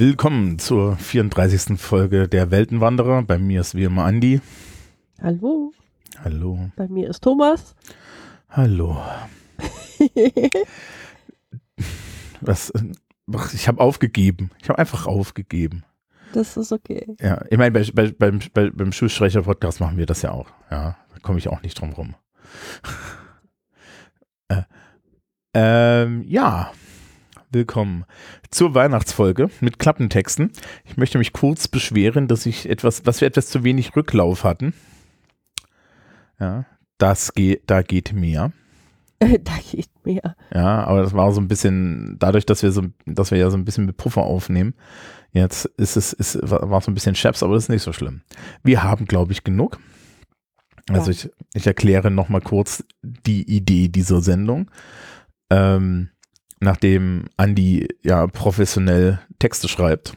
Willkommen zur 34. Folge der Weltenwanderer. Bei mir ist wie immer Andi. Hallo. Hallo. Bei mir ist Thomas. Hallo. Was? Ich habe aufgegeben. Ich habe einfach aufgegeben. Das ist okay. Ja, ich meine, bei, bei, beim, bei, beim Schulstreicher-Podcast machen wir das ja auch. Ja, da komme ich auch nicht drum rum. äh, ähm, ja willkommen zur Weihnachtsfolge mit Klappentexten. Ich möchte mich kurz beschweren, dass ich etwas, dass wir etwas zu wenig Rücklauf hatten. Ja, das geht, da geht mehr. da geht mehr. Ja, aber das war so ein bisschen, dadurch, dass wir so, dass wir ja so ein bisschen mit Puffer aufnehmen, jetzt ist es, ist, war so ein bisschen Chaps, aber das ist nicht so schlimm. Wir haben, glaube ich, genug. Also ja. ich, ich erkläre nochmal kurz die Idee dieser Sendung. Ähm, nachdem Andy ja professionell Texte schreibt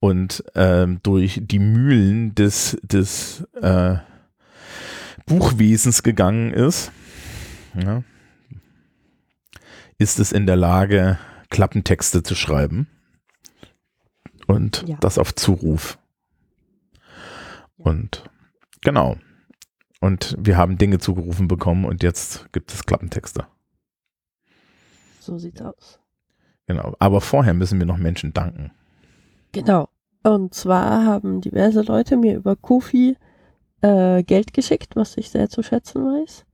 und ähm, durch die Mühlen des, des äh, Buchwesens gegangen ist, ja, ist es in der Lage, Klappentexte zu schreiben und ja. das auf Zuruf. Und genau. Und wir haben Dinge zugerufen bekommen und jetzt gibt es Klappentexte. So sieht's aus. Genau. Aber vorher müssen wir noch Menschen danken. Genau. Und zwar haben diverse Leute mir über Kofi äh, Geld geschickt, was ich sehr zu schätzen weiß.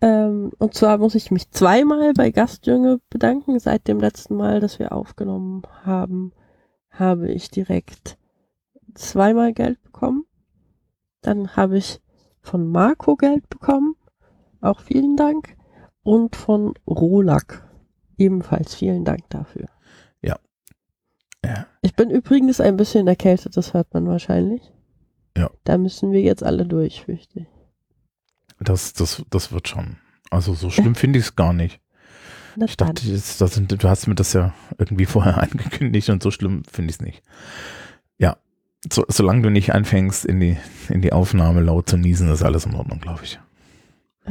Ähm, und zwar muss ich mich zweimal bei Gastjünge bedanken. Seit dem letzten Mal, dass wir aufgenommen haben, habe ich direkt zweimal Geld bekommen. Dann habe ich von Marco Geld bekommen. Auch vielen Dank. Und von Rolak Ebenfalls vielen Dank dafür. Ja. ja. Ich bin übrigens ein bisschen erkältet, das hört man wahrscheinlich. Ja. Da müssen wir jetzt alle durch, fürchte ich. Das, das, das wird schon. Also so schlimm finde ich es gar nicht. Na ich dachte, jetzt, das du hast mir das ja irgendwie vorher angekündigt und so schlimm finde ich es nicht. Ja, so, solange du nicht anfängst, in die, in die Aufnahme laut zu niesen, ist alles in Ordnung, glaube ich.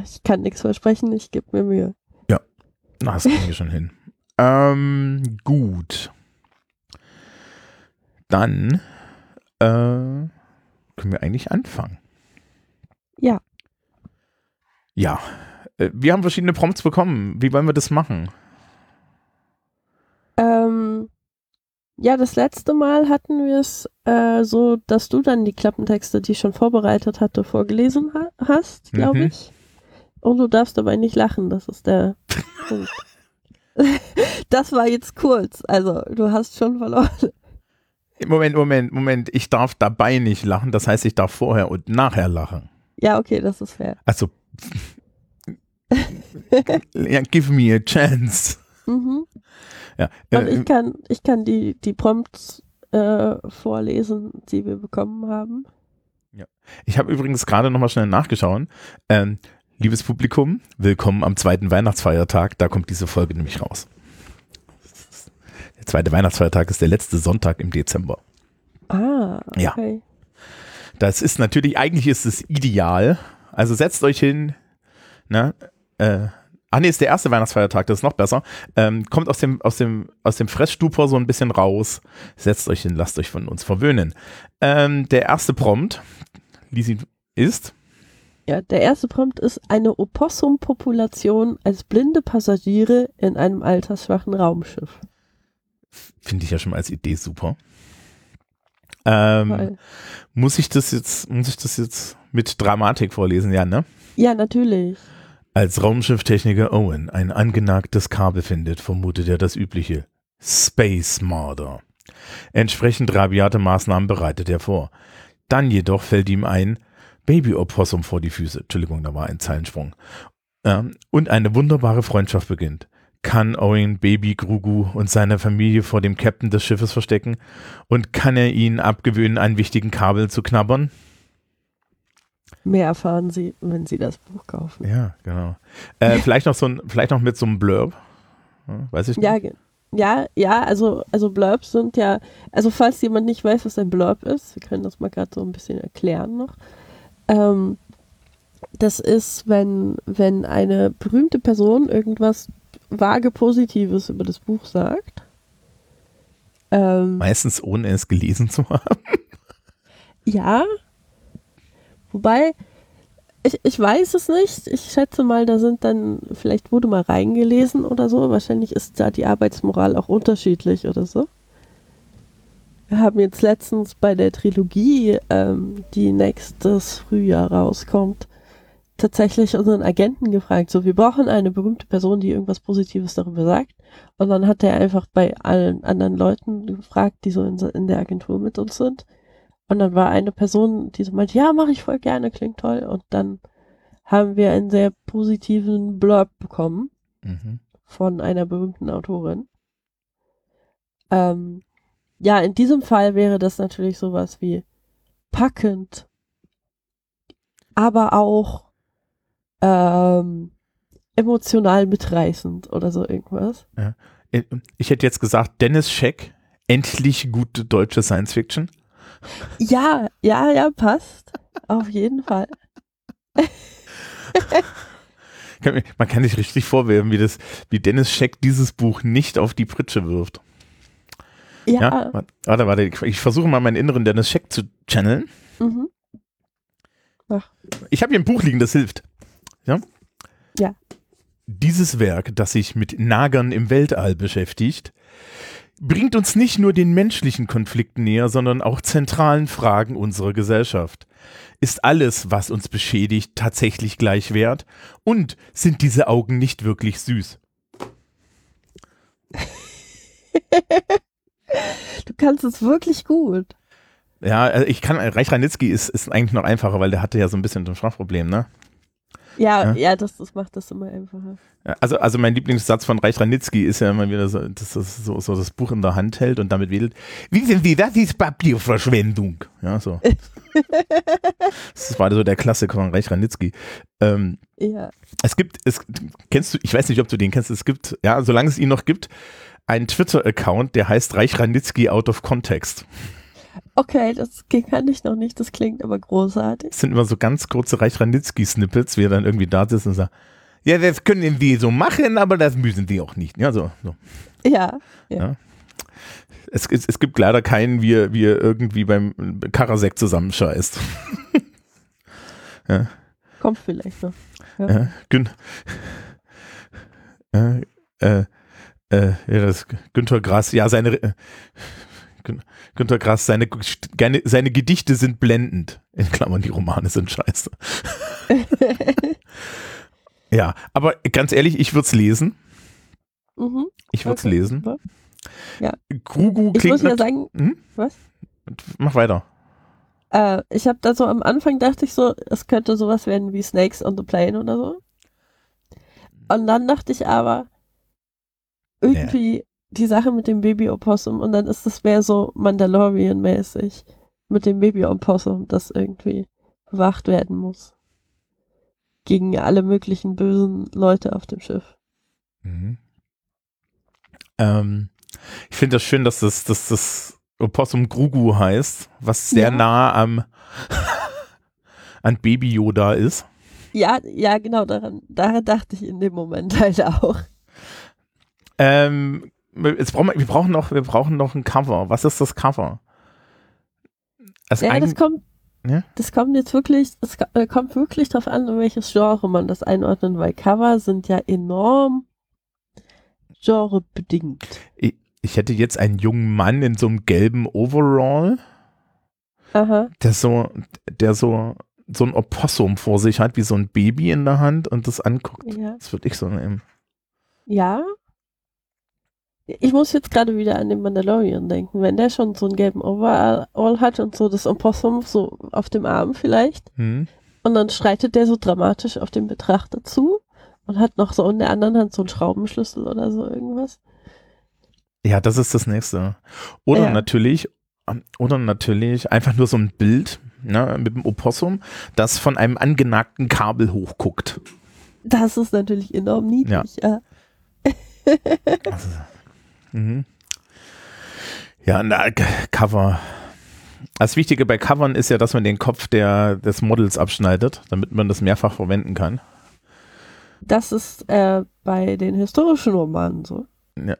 Ich kann nichts versprechen, ich gebe mir Mühe. Na, das kriegen wir schon hin. Ähm, gut. Dann äh, können wir eigentlich anfangen. Ja. Ja. Äh, wir haben verschiedene Prompts bekommen. Wie wollen wir das machen? Ähm, ja, das letzte Mal hatten wir es äh, so, dass du dann die Klappentexte, die ich schon vorbereitet hatte, vorgelesen ha hast, glaube mhm. ich. Und du darfst dabei nicht lachen, das ist der Punkt. Das war jetzt kurz, also du hast schon verloren. Moment, Moment, Moment. Ich darf dabei nicht lachen, das heißt, ich darf vorher und nachher lachen. Ja, okay, das ist fair. Also, ja, give me a chance. Mhm. Ja, äh, und ich kann, ich kann die, die Prompts äh, vorlesen, die wir bekommen haben. Ja. Ich habe übrigens gerade nochmal schnell nachgeschaut. Ähm, Liebes Publikum, willkommen am zweiten Weihnachtsfeiertag. Da kommt diese Folge nämlich raus. Der zweite Weihnachtsfeiertag ist der letzte Sonntag im Dezember. Ah, okay. Ja. Das ist natürlich, eigentlich ist es ideal. Also setzt euch hin, ne, äh, Ah nee, ist der erste Weihnachtsfeiertag, das ist noch besser. Ähm, kommt aus dem, aus, dem, aus dem Fressstupor so ein bisschen raus. Setzt euch hin, lasst euch von uns verwöhnen. Ähm, der erste Prompt, Lisi, ist ja, der erste Prompt ist eine Opossum-Population als blinde Passagiere in einem altersschwachen Raumschiff. Finde ich ja schon mal als Idee super. Ähm, muss ich das jetzt, muss ich das jetzt mit Dramatik vorlesen, ja, ne? Ja, natürlich. Als Raumschifftechniker Owen ein angenagtes Kabel findet, vermutet er das übliche Space Murder. Entsprechend rabiate Maßnahmen bereitet er vor. Dann jedoch fällt ihm ein, Baby-Opossum vor die Füße. Entschuldigung, da war ein Zeilensprung. Ähm, und eine wunderbare Freundschaft beginnt. Kann Owen Baby Grugu und seine Familie vor dem Captain des Schiffes verstecken? Und kann er ihnen abgewöhnen, einen wichtigen Kabel zu knabbern? Mehr erfahren Sie, wenn Sie das Buch kaufen. Ja, genau. Äh, vielleicht noch so ein, vielleicht noch mit so einem Blurb. Ja, weiß ich nicht. Ja, ja, ja, also, also Blurbs sind ja, also falls jemand nicht weiß, was ein Blurb ist, wir können das mal gerade so ein bisschen erklären noch. Ähm, das ist, wenn, wenn eine berühmte Person irgendwas vage Positives über das Buch sagt. Ähm, Meistens ohne es gelesen zu haben. Ja. Wobei, ich, ich weiß es nicht. Ich schätze mal, da sind dann, vielleicht wurde mal reingelesen oder so. Wahrscheinlich ist da die Arbeitsmoral auch unterschiedlich oder so. Wir haben jetzt letztens bei der Trilogie, ähm, die nächstes Frühjahr rauskommt, tatsächlich unseren Agenten gefragt, so, wir brauchen eine berühmte Person, die irgendwas Positives darüber sagt. Und dann hat er einfach bei allen anderen Leuten gefragt, die so in, in der Agentur mit uns sind. Und dann war eine Person, die so meinte, ja, mache ich voll gerne, klingt toll. Und dann haben wir einen sehr positiven Blurb bekommen Mhm. von einer berühmten Autorin. Ähm, ja, in diesem Fall wäre das natürlich sowas wie packend, aber auch ähm, emotional mitreißend oder so irgendwas. Äh, Ich hätte jetzt gesagt, Dennis Scheck, endlich gute deutsche Science Fiction. Ja, ja, ja, passt. Auf jeden Fall. Man kann sich richtig vorwerfen, wie, das, wie Dennis Scheck dieses Buch nicht auf die Pritsche wirft. Ja, Ja, warte, warte, ich- ich versuche mal meinen inneren Dennis Scheck zu channeln. Mhm. Ich habe hier ein Buch liegen, das hilft. Ja? Ja. Dieses Werk, das sich mit Nagern im Weltall beschäftigt, bringt uns nicht nur den menschlichen Konflikten näher, sondern auch zentralen Fragen unserer Gesellschaft. Ist alles, was uns beschädigt, tatsächlich gleich wert? Und sind diese Augen nicht wirklich süß? du kannst es wirklich gut. Ja, also ich kann, Reich Ranitzky ist, ist eigentlich noch einfacher, weil der hatte ja so ein bisschen ein Sprachproblem, ne? Ja, Ja. ja, das, das macht das immer einfacher. Ja, Also, also mein Lieblingssatz von Reich Ranitzky ist ja immer wieder so, dass das so, so das Buch in der Hand hält und damit wedelt. Wissen Sie, das ist Papierverschwendung. Ja, so. das war so der Klassiker von Reich Ranitzky. Ähm, Ja. es gibt, es kennst du, ich weiß nicht, ob du den kennst, es gibt, ja, solange es ihn noch gibt, einen Twitter-Account, der heißt Reich Ranitzky out of context. Okay, das kann ich noch nicht, das klingt aber großartig. Es sind immer so ganz kurze Reich Ranitzky-Snippets, wie er dann irgendwie da sitzt und sagt, ja, das können wir so machen, aber das müssen sie auch nicht. Ja, so, so. Ja, Es, es, es gibt leider keinen, wie er, wie er irgendwie beim Karasek zusammenscheißt. kommt vielleicht noch. Ja, Gün äh, äh, äh, ja, das Günter Grass, ja, seine äh, Günter Grass, seine, seine, Gedichte sind blendend. In Klammern, die Romane sind scheiße. Ja, aber ganz ehrlich, ich würde es lesen. mhm. Ich würde es Okay. lesen. Ja. Grugu Ich klingt muss ja sagen, Hm? Was? Mach weiter. äh, ich habe da so am Anfang dachte ich so, es könnte sowas werden wie Snakes on the Plane oder so. Und dann dachte ich aber, irgendwie die Sache mit dem Baby-Opossum und dann ist es mehr so Mandalorian-mäßig mit dem Baby-Opossum, das irgendwie bewacht werden muss. Gegen alle möglichen bösen Leute auf dem Schiff. Mhm. Ähm, ich finde das schön, dass das, dass das Opossum Grugu heißt, was sehr Ja. nah am an Baby Yoda ist. Ja, ja, genau, daran, daran dachte ich in dem Moment halt auch. Ähm, jetzt brauchen wir, wir brauchen noch, wir brauchen noch ein Cover. Was ist das Cover? Also Ja, das kommt, Ja? das kommt jetzt wirklich, es äh, kommt wirklich drauf an, in welches Genre man das einordnet, weil Cover sind ja enorm genrebedingt. ich hätte jetzt einen jungen Mann in so einem gelben Overall, Aha, der so, der so, so ein Opossum vor sich hat, wie so ein Baby in der Hand und das anguckt. ja. Das würde ich so nehmen. Ja. Ich muss jetzt gerade wieder an den Mandalorian denken. Wenn der schon so einen gelben Overall hat und so das Opossum so auf dem Arm vielleicht Hm? und dann schreitet der so dramatisch auf den Betrachter zu und hat noch so in der anderen Hand so einen Schraubenschlüssel oder so irgendwas. Ja, das ist das nächste. Oder Ja. natürlich, ähm, oder natürlich einfach nur so ein Bild ne, mit dem Opossum, das von einem angenagten Kabel hochguckt. Das ist natürlich enorm niedlich, ja. Also, mhm. Ja, na, Cover. Das Wichtige bei Covern ist ja, dass man den Kopf der, des Models abschneidet, damit man das mehrfach verwenden kann. Das ist äh, bei den historischen Romanen so. Ja.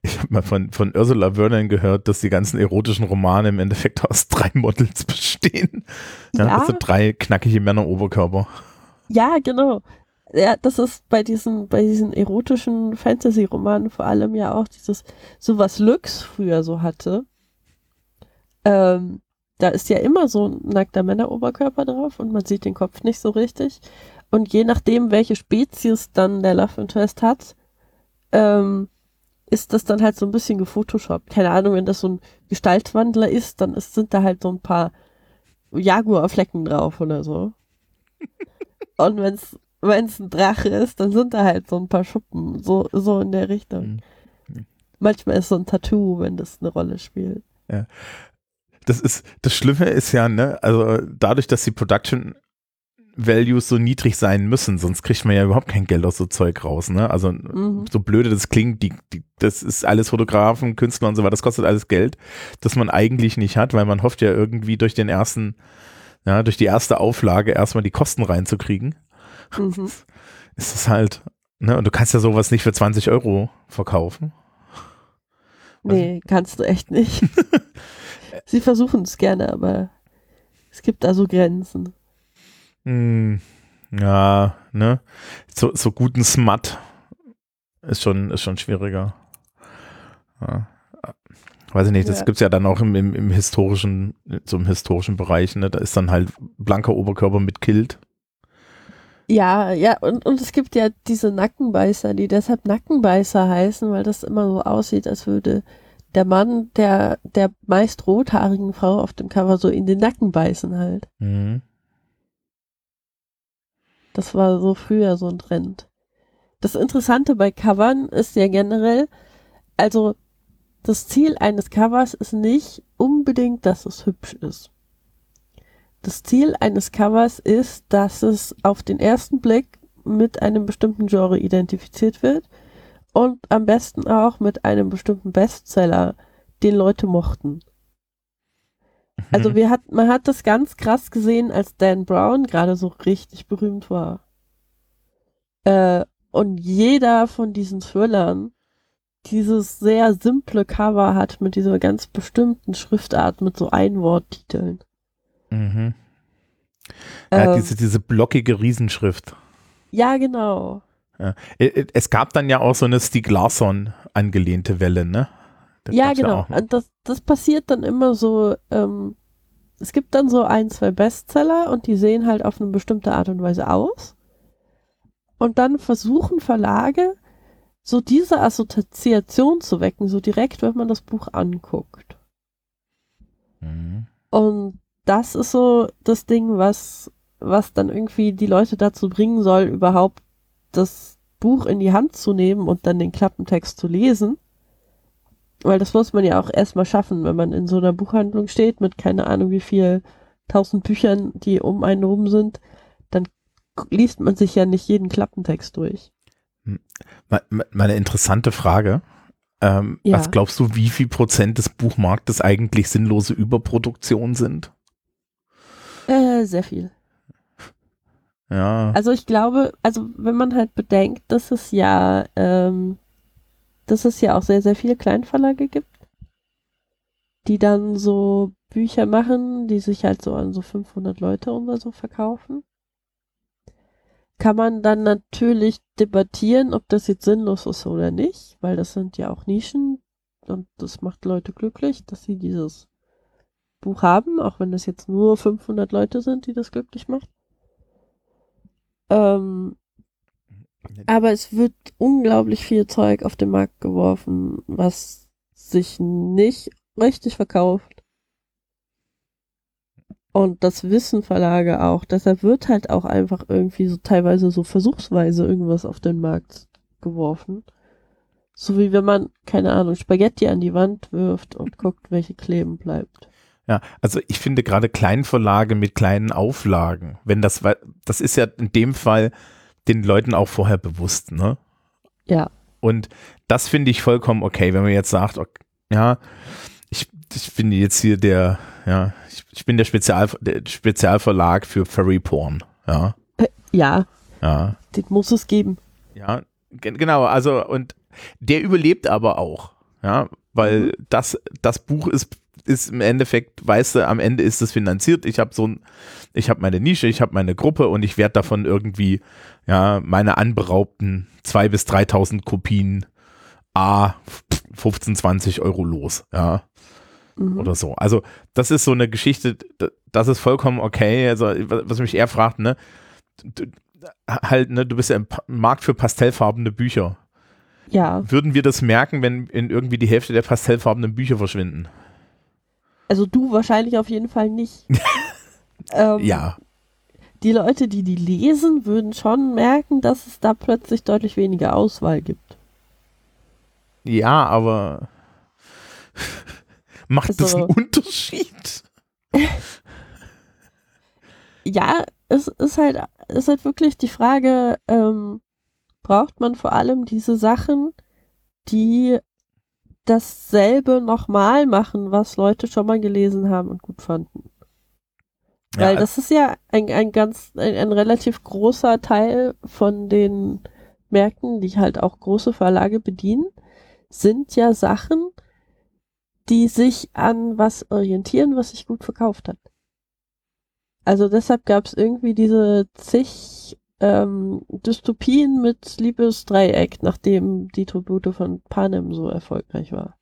Ich habe mal von, von Ursula Vernon gehört, dass die ganzen erotischen Romane im Endeffekt aus drei Models bestehen. Ja, Ja. Sind drei knackige Männer-Oberkörper. Ja, genau. Ja, das ist bei diesen, bei diesen erotischen Fantasy-Romanen vor allem ja auch dieses, so was Lux früher so hatte. Ähm, da ist ja immer so ein nackter Männeroberkörper drauf und man sieht den Kopf nicht so richtig. Und je nachdem, welche Spezies dann der Love Interest hat, ähm, ist das dann halt so ein bisschen gefotoshoppt. Keine Ahnung, wenn das so ein Gestaltwandler ist, dann ist, sind da halt so ein paar Jaguar-Flecken drauf oder so. Und wenn's wenn's ein Drache ist, dann sind da halt so ein paar Schuppen, so, so in der Richtung. Mhm. Manchmal ist so ein Tattoo, wenn das eine Rolle spielt. Das ist, das Schlimme ist ja, ne, also dadurch, dass die Production Values so niedrig sein müssen, sonst kriegt man ja überhaupt kein Geld aus so Zeug raus, ne? Also Mhm. so blöde das klingt, die, die, das ist alles Fotografen, Künstler und so weiter, das kostet alles Geld, das man eigentlich nicht hat, weil man hofft ja irgendwie durch den ersten, ja, durch die erste Auflage erstmal die Kosten reinzukriegen. Mhm. Ist es halt, ne, und du kannst ja sowas nicht für 20 Euro verkaufen. Nee, kannst du echt nicht. Sie versuchen es gerne, aber es gibt da so Grenzen. Hm, ja, ne, so, so guten Smut ist schon, ist schon schwieriger. Ja. Weiß ich nicht, das Ja. gibt's ja dann auch im, im, im historischen, so im historischen Bereich, ne, da ist dann halt blanker Oberkörper mit Kilt. Ja, ja, und, und es gibt ja diese Nackenbeißer, die deshalb Nackenbeißer heißen, weil das immer so aussieht, als würde der Mann der, der meist rothaarigen Frau auf dem Cover so in den Nacken beißen halt. Mhm. Das war so früher so ein Trend. Das Interessante bei Covern ist ja generell, also das Ziel eines Covers ist nicht unbedingt, dass es hübsch ist. Das Ziel eines Covers ist, dass es auf den ersten Blick mit einem bestimmten Genre identifiziert wird und am besten auch mit einem bestimmten Bestseller, den Leute mochten. Also Mhm. wir hat, man hat das ganz krass gesehen, als Dan Brown gerade so richtig berühmt war. Äh, und jeder von diesen Thrillern dieses sehr simple Cover hat mit dieser ganz bestimmten Schriftart, mit so Einworttiteln. Mhm. Ja, Ähm, diese, diese blockige Riesenschrift. ja, genau. Äh, äh, Es gab dann ja auch so eine Stieg Larsson angelehnte Welle, ne? Das ja, genau. Und das, das passiert dann immer so, ähm, es gibt dann so ein, zwei Bestseller und die sehen halt auf eine bestimmte Art und Weise aus. Und dann versuchen Verlage, so diese Assoziation zu wecken, so direkt, wenn man das Buch anguckt. Mhm. Und das ist so das Ding, was, was dann irgendwie die Leute dazu bringen soll, überhaupt das Buch in die Hand zu nehmen und dann den Klappentext zu lesen. Weil das muss man ja auch erstmal schaffen, wenn man in so einer Buchhandlung steht mit keine Ahnung wie viel tausend Büchern, die um einen rum sind, dann liest man sich ja nicht jeden Klappentext durch. Me- Meine interessante Frage. Ähm, Ja. Was glaubst du, wie viel Prozent des Buchmarktes eigentlich sinnlose Überproduktion sind? Äh, sehr viel. Ja. Also ich glaube, also wenn man halt bedenkt, dass es ja, ähm, dass es ja auch sehr, sehr viele Kleinverlage gibt, die dann so Bücher machen, die sich halt so an so 500 Leute oder so verkaufen, kann man dann natürlich debattieren, ob das jetzt sinnlos ist oder nicht, weil das sind ja auch Nischen und das macht Leute glücklich, dass sie dieses Buch haben, auch wenn das jetzt nur 500 Leute sind, die das glücklich macht. Ähm, aber es wird unglaublich viel Zeug auf den Markt geworfen, was sich nicht richtig verkauft. Und das wissen Verlage auch. Deshalb wird halt auch einfach irgendwie so teilweise so versuchsweise irgendwas auf den Markt geworfen. So wie wenn man, keine Ahnung, Spaghetti an die Wand wirft und guckt, welche kleben bleibt. Ja, also ich finde gerade Kleinverlage mit kleinen Auflagen, wenn das, das ist ja in dem Fall den Leuten auch vorher bewusst, ne? Ja. Und das finde ich vollkommen okay, wenn man jetzt sagt, okay, ja, ich, ich bin jetzt hier der, ja, ich, ich bin der, Spezial, der Spezialverlag für Furry Porn, ja. Äh, ja. Ja. Den muss es geben. Ja, genau, also und der überlebt aber auch, ja, weil mhm. das, das Buch ist ist im Endeffekt, weißt du, am Ende ist es finanziert. Ich habe so ein, ich habe meine Nische, ich habe meine Gruppe und ich werde davon irgendwie, ja, meine anberaubten 2.000 bis 3.000 Kopien A 15, 20 Euro los, ja. Mhm. Oder so. Also, das ist so eine Geschichte, das ist vollkommen okay. Also, was mich eher fragt, ne, du, halt, ne, du bist ja im Markt für pastellfarbene Bücher. Ja. Würden wir das merken, wenn in irgendwie die Hälfte der pastellfarbenen Bücher verschwinden? Also du wahrscheinlich auf jeden Fall nicht. ähm, ja. Die Leute, die die lesen, würden schon merken, dass es da plötzlich deutlich weniger Auswahl gibt. Ja, aber macht also, das einen Unterschied? ja, es ist halt, ist halt wirklich die Frage, ähm, braucht man vor allem diese Sachen, die dasselbe nochmal machen, was Leute schon mal gelesen haben und gut fanden. Weil ja, das ist ja ein, ein ganz, ein, ein, relativ großer Teil von den Märkten, die halt auch große Verlage bedienen, sind ja Sachen, die sich an was orientieren, was sich gut verkauft hat. Also deshalb gab es irgendwie diese zig ähm, Dystopien mit Liebesdreieck, nachdem die Tribute von Panem so erfolgreich war.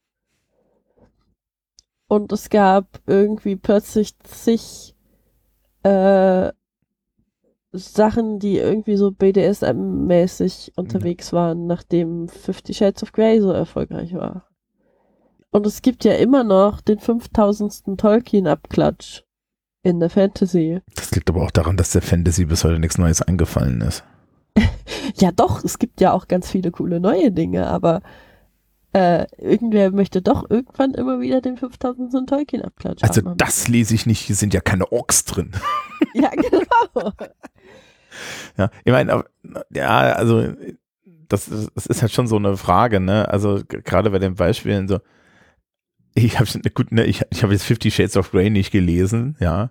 Und es gab irgendwie plötzlich zig äh, Sachen, die irgendwie so BDSM-mäßig unterwegs waren, nachdem Fifty Shades of Grey so erfolgreich war. Und es gibt ja immer noch den 5000. Tolkien-Abklatsch in der Fantasy. Das liegt aber auch daran, dass der Fantasy bis heute nichts Neues eingefallen ist. ja, doch, es gibt ja auch ganz viele coole neue Dinge, aber äh, irgendwer möchte doch irgendwann immer wieder den 5000. Tolkien abklatschen. Also haben. das lese ich nicht, hier sind ja keine Orks drin. ja, genau. ja, ich meine, ja, also das, das ist halt schon so eine Frage, ne? Also gerade bei den Beispielen so, ich habe gut, ne, ich, ich habe jetzt Fifty Shades of Grey nicht gelesen, ja.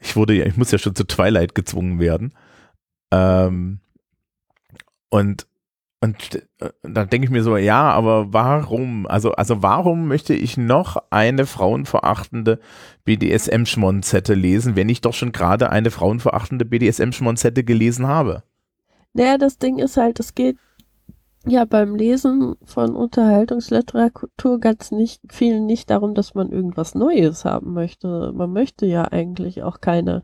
Ich wurde ja, ich muss ja schon zu Twilight gezwungen werden. Ähm, und und dann denke ich mir so, ja, aber warum? Also, also warum möchte ich noch eine frauenverachtende BDSM-Schmonzette lesen, wenn ich doch schon gerade eine frauenverachtende BDSM-Schmonzette gelesen habe? Naja, das Ding ist halt, es geht ja beim Lesen von Unterhaltungsliteratur ganz nicht viel nicht darum, dass man irgendwas Neues haben möchte. Man möchte ja eigentlich auch keine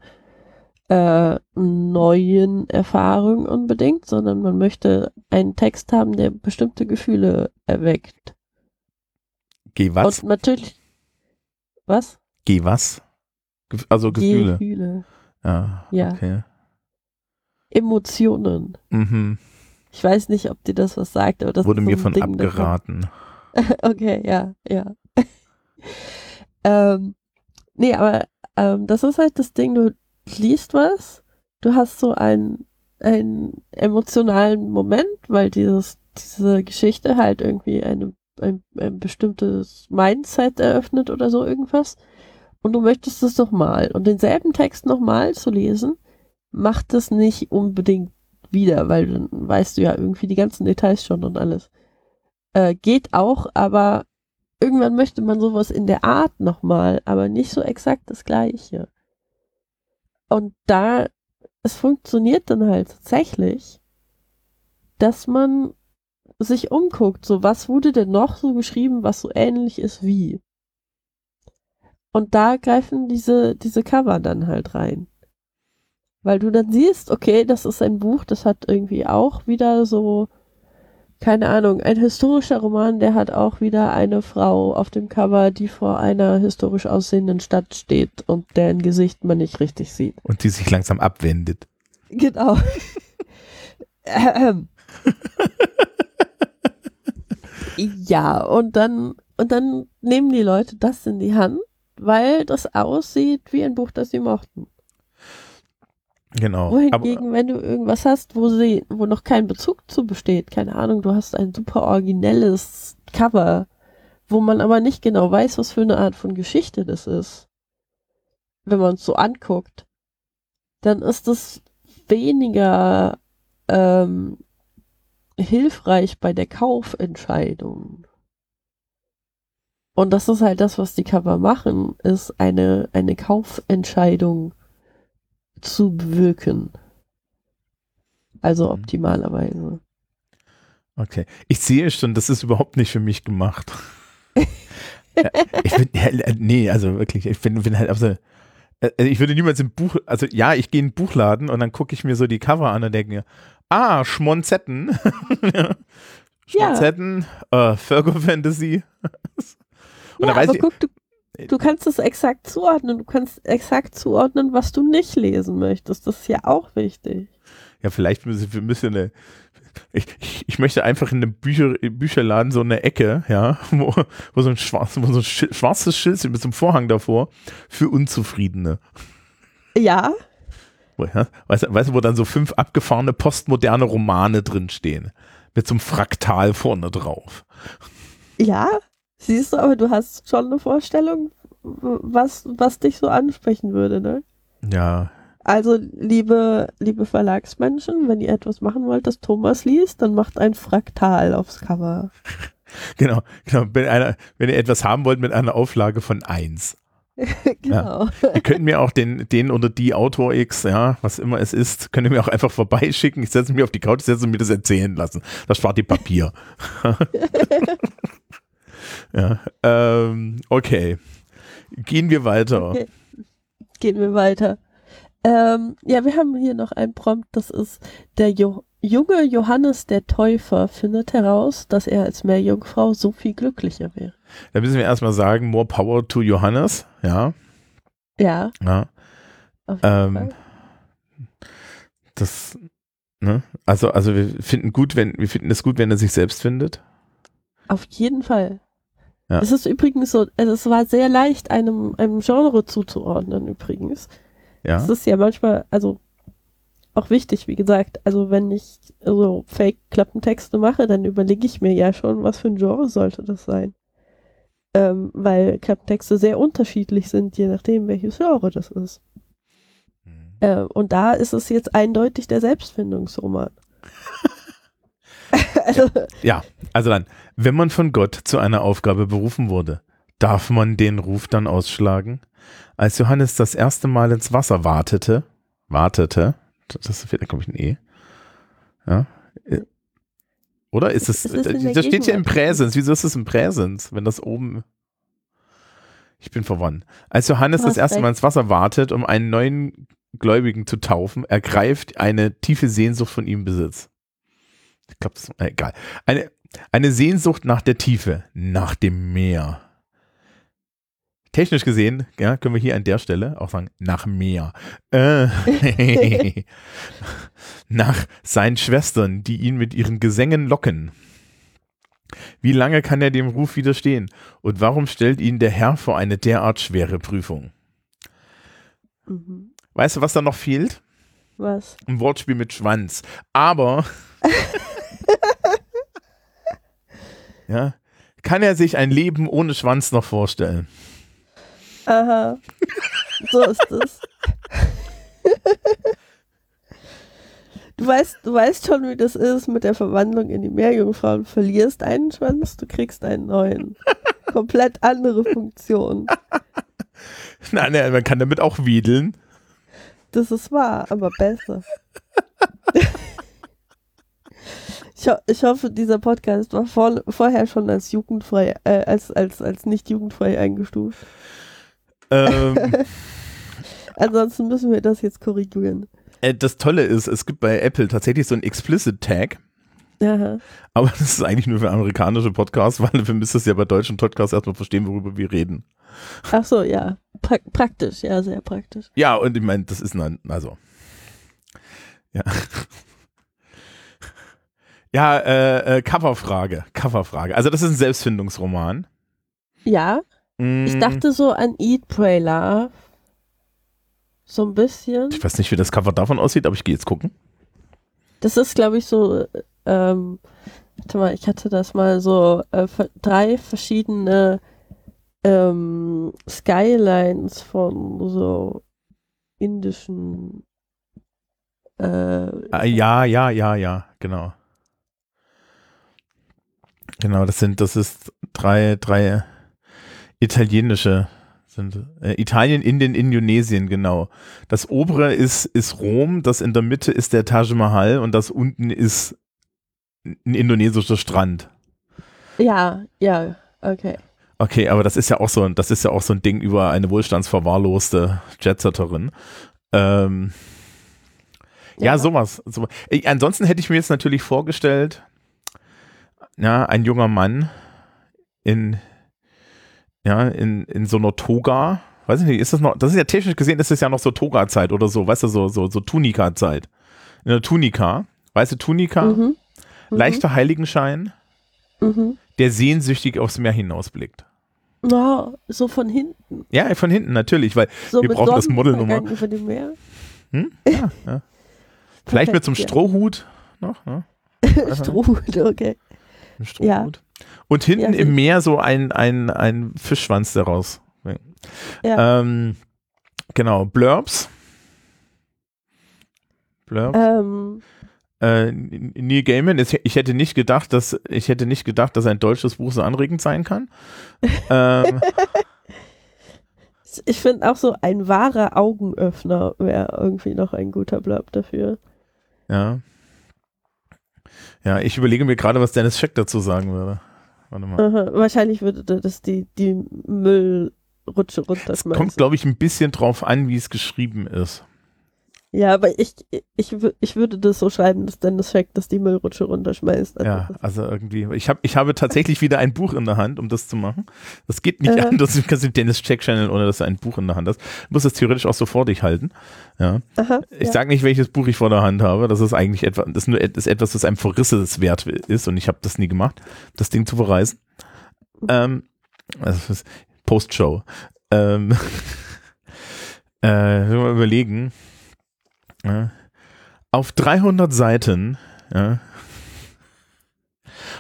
äh, neuen Erfahrungen unbedingt, sondern man möchte einen Text haben, der bestimmte Gefühle erweckt. Geh was? Und natürlich. Was? Geh was? Also Gefühle. Gefühle. Ja. Ja. Okay. Emotionen. Mhm. Ich weiß nicht, ob dir das was sagt, aber das wurde so mir von Ding abgeraten. okay, ja, ja. ähm, nee, aber ähm, das ist halt das Ding, du liest was, du hast so einen, einen emotionalen Moment, weil dieses, diese Geschichte halt irgendwie eine, ein, ein bestimmtes Mindset eröffnet oder so irgendwas. Und du möchtest es nochmal. Und denselben Text nochmal zu lesen, macht es nicht unbedingt wieder, weil dann weißt du ja irgendwie die ganzen Details schon und alles. Äh, geht auch, aber irgendwann möchte man sowas in der Art nochmal, aber nicht so exakt das gleiche. Und da, es funktioniert dann halt tatsächlich, dass man sich umguckt, so was wurde denn noch so geschrieben, was so ähnlich ist wie. Und da greifen diese, diese Cover dann halt rein. Weil du dann siehst, okay, das ist ein Buch, das hat irgendwie auch wieder so, keine Ahnung, ein historischer Roman, der hat auch wieder eine Frau auf dem Cover, die vor einer historisch aussehenden Stadt steht und deren Gesicht man nicht richtig sieht. Und die sich langsam abwendet. Genau. ja, und dann, und dann nehmen die Leute das in die Hand weil das aussieht wie ein Buch, das sie mochten. Genau. Wohingegen, wenn du irgendwas hast, wo sie, wo noch kein Bezug zu besteht, keine Ahnung, du hast ein super originelles Cover, wo man aber nicht genau weiß, was für eine Art von Geschichte das ist. Wenn man es so anguckt, dann ist das weniger ähm, hilfreich bei der Kaufentscheidung. Und das ist halt das, was die Cover machen, ist eine, eine Kaufentscheidung zu bewirken. Also Mhm. optimalerweise. Okay. Ich sehe schon, das ist überhaupt nicht für mich gemacht. Ja, ich bin, ja, nee, also wirklich, ich bin, bin halt, also, äh, ich würde niemals im Buch, also ja, ich gehe in den Buchladen und dann gucke ich mir so die Cover an und denke mir, ah, Schmonzetten. Schmonzetten, äh, Fergo Fantasy. Und ja, dann weiß aber ich, guck, du, du kannst es exakt zuordnen. Du kannst exakt zuordnen, was du nicht lesen möchtest. Das ist ja auch wichtig. ja, vielleicht müssen wir müssen eine, ich, ich, ich möchte einfach in einem Bücher, Bücherladen so eine Ecke, ja, wo, wo so ein, schwarz, wo so ein schwarzes Schild mit so einem Vorhang davor für Unzufriedene. Ja, weißt, weißt du, wo dann so fünf abgefahrene postmoderne Romane drinstehen. Mit so einem Fraktal vorne drauf. ja. Siehst du, aber du hast schon eine Vorstellung, was, was dich so ansprechen würde, ne? Ja, Also, liebe, liebe Verlagsmenschen, wenn ihr etwas machen wollt, das Thomas liest, dann macht ein Fraktal aufs Cover. genau. genau. Wenn, einer, wenn ihr etwas haben wollt mit einer Auflage von 1. genau. Ihr könnt mir auch den, den oder die Autor X, ja, was immer es ist, könnt ihr mir auch einfach vorbeischicken. Ich setze mich auf die Couch, setze mir das erzählen lassen. Das spart ihr Papier. ja, ähm, okay. Gehen wir weiter. Okay. Gehen wir weiter. Ähm, ja, wir haben hier noch ein Prompt, das ist der jo junge Johannes der Täufer findet heraus, dass er als Meerjungfrau so viel glücklicher wäre. Da müssen wir erstmal sagen, more power to Johannes. Ja, Ja, ja. Ähm, das, ne? Also, also wir finden gut, wenn, wir finden es gut, wenn er sich selbst findet. Auf jeden Fall. Ja. Es ist übrigens so, also es war sehr leicht, einem, einem Genre zuzuordnen übrigens. Ja. Es ist ja manchmal, also auch wichtig, wie gesagt, also wenn ich so Fake-Klappentexte mache, dann überlege ich mir ja schon, was für ein Genre sollte das sein. Ähm, weil Klappentexte sehr unterschiedlich sind, je nachdem, welches Genre das ist. Mhm. Äh, und da ist es jetzt eindeutig der Selbstfindungsroman. also, Ja, also dann, wenn man von Gott zu einer Aufgabe berufen wurde, darf man den Ruf dann ausschlagen? Als Johannes das erste Mal ins Wasser wartete, wartete, das fehlt, glaube ich, ein E. Ja. äh, Oder ist es, Es ist der das steht ja im. Präsens. Wieso ist es im Präsens, wenn das oben, ich bin verwandt. Als Johannes das erste Mal ins Wasser wartet, um einen neuen Gläubigen zu taufen, ergreift eine tiefe Sehnsucht von ihm Besitz. Ich glaube, das äh, egal. Eine, eine Sehnsucht nach der Tiefe, nach dem Meer. Technisch gesehen, ja, können wir hier an der Stelle auch sagen, nach Meer. Äh, nach seinen Schwestern, die ihn mit ihren Gesängen locken. Wie lange kann er dem Ruf widerstehen? Und warum stellt ihn der Herr vor eine derart schwere Prüfung? mhm. Weißt du, was da noch fehlt? was? Ein Wortspiel mit Schwanz. Aber ja, kann er sich ein Leben ohne Schwanz noch vorstellen? Aha. So ist es. Du weißt, du weißt schon, wie das ist mit der Verwandlung in die Meerjungfrau. Du verlierst einen Schwanz, du kriegst einen neuen. Komplett andere Funktion. Nein, nein, man kann damit auch wedeln. Das ist wahr, aber besser. Ich, ho ich hoffe, dieser Podcast war vor vorher schon als jugendfrei, äh, als, als, als nicht jugendfrei eingestuft. Ähm, Ansonsten müssen wir das jetzt korrigieren. äh, das Tolle ist, es gibt bei Apple tatsächlich so einen Explicit Tag, Aha. aber das ist eigentlich nur für amerikanische Podcasts, weil wir müssen es ja bei deutschen Podcasts erstmal verstehen, worüber wir reden. Ach so, ja. Pra praktisch, ja, sehr praktisch. Ja, und ich meine, das ist dann, also. Ja. Ja, äh, äh, Coverfrage. Coverfrage. Also, das ist ein Selbstfindungsroman. Ja, Ich Mm, dachte so an Eat, Pray, Love. So ein bisschen. Ich weiß nicht, wie das Cover davon aussieht, aber ich gehe jetzt gucken. Das ist, glaube ich, so, ähm, warte mal, ich hatte das mal so äh, drei verschiedene ähm, Skylines von so indischen äh, Ah, ja, ja, ja, ja, genau. Genau, das sind, das ist drei, drei italienische, sind äh, Italien, Indien, Indonesien, genau. Das obere ist, ist Rom, das in der Mitte ist der Taj Mahal und das unten ist ein indonesischer Strand. ja, ja, okay. Okay, aber das ist ja auch so, ein- das ist ja auch so ein Ding über eine wohlstandsverwahrloste Jetsetterin. Ähm, ja, sowas. So. Ich, ansonsten hätte ich mir jetzt natürlich vorgestellt, ja, ein junger Mann in, ja, in, in so einer Toga. Weiß ich nicht, ist das noch, das ist ja technisch gesehen, das ist ja noch so Toga-Zeit oder so, weißt du, so, so, so Tunika-Zeit. In der Tunika, weißt du, Tunika, Mhm. Mhm. leichter Heiligenschein, Mhm. der sehnsüchtig aufs Meer hinausblickt. Oh, so von hinten. Ja, von hinten natürlich, weil So Wir brauchen das Model. Sonnenuntergang über dem Meer. Hm? Ja, ja. Vielleicht mit so einem Strohhut noch, ne? Strohhut, okay. Ein Strohhut. Und hinten Ja, im Meer so ein, ein, ein Fischschwanz daraus. Ja. Ähm, genau, Blurbs. Blurbs. Ähm, Äh, Neil Gaiman, ist- ich hätte nicht gedacht, dass ich hätte nicht gedacht, dass ein deutsches Buch so anregend sein kann. ähm, ich finde auch so ein wahrer Augenöffner wäre irgendwie noch ein guter Blurb dafür. ja. Ja, ich überlege mir gerade, was Dennis Scheck dazu sagen würde. Warte mal. Aha, wahrscheinlich würde das die, die Müllrutsche Es runterschmeißen. kommt, glaube ich, ein bisschen drauf an, wie es geschrieben ist. Ja, aber ich, ich, ich würde das so schreiben, dass Dennis Scheck dass die Müllrutsche runterschmeißt. Also Ja, das- also irgendwie. Ich, hab, ich habe tatsächlich wieder ein Buch in der Hand, um das zu machen. Das geht nicht Aha. anders. Du kannst den Dennis Check Channel, ohne dass du ein Buch in der Hand hast. Du musst es theoretisch auch so vor dich halten. Ja. Aha, Ich ja. sage nicht, welches Buch ich vor der Hand habe. Das ist eigentlich etwas, das ist nur et- ist etwas, was einem Verrisseswert ist und ich habe das nie gemacht, das Ding zu verreisen. Ähm, das ist Postshow. Ähm, äh, mal überlegen. Ja. Auf 300 Seiten, ja,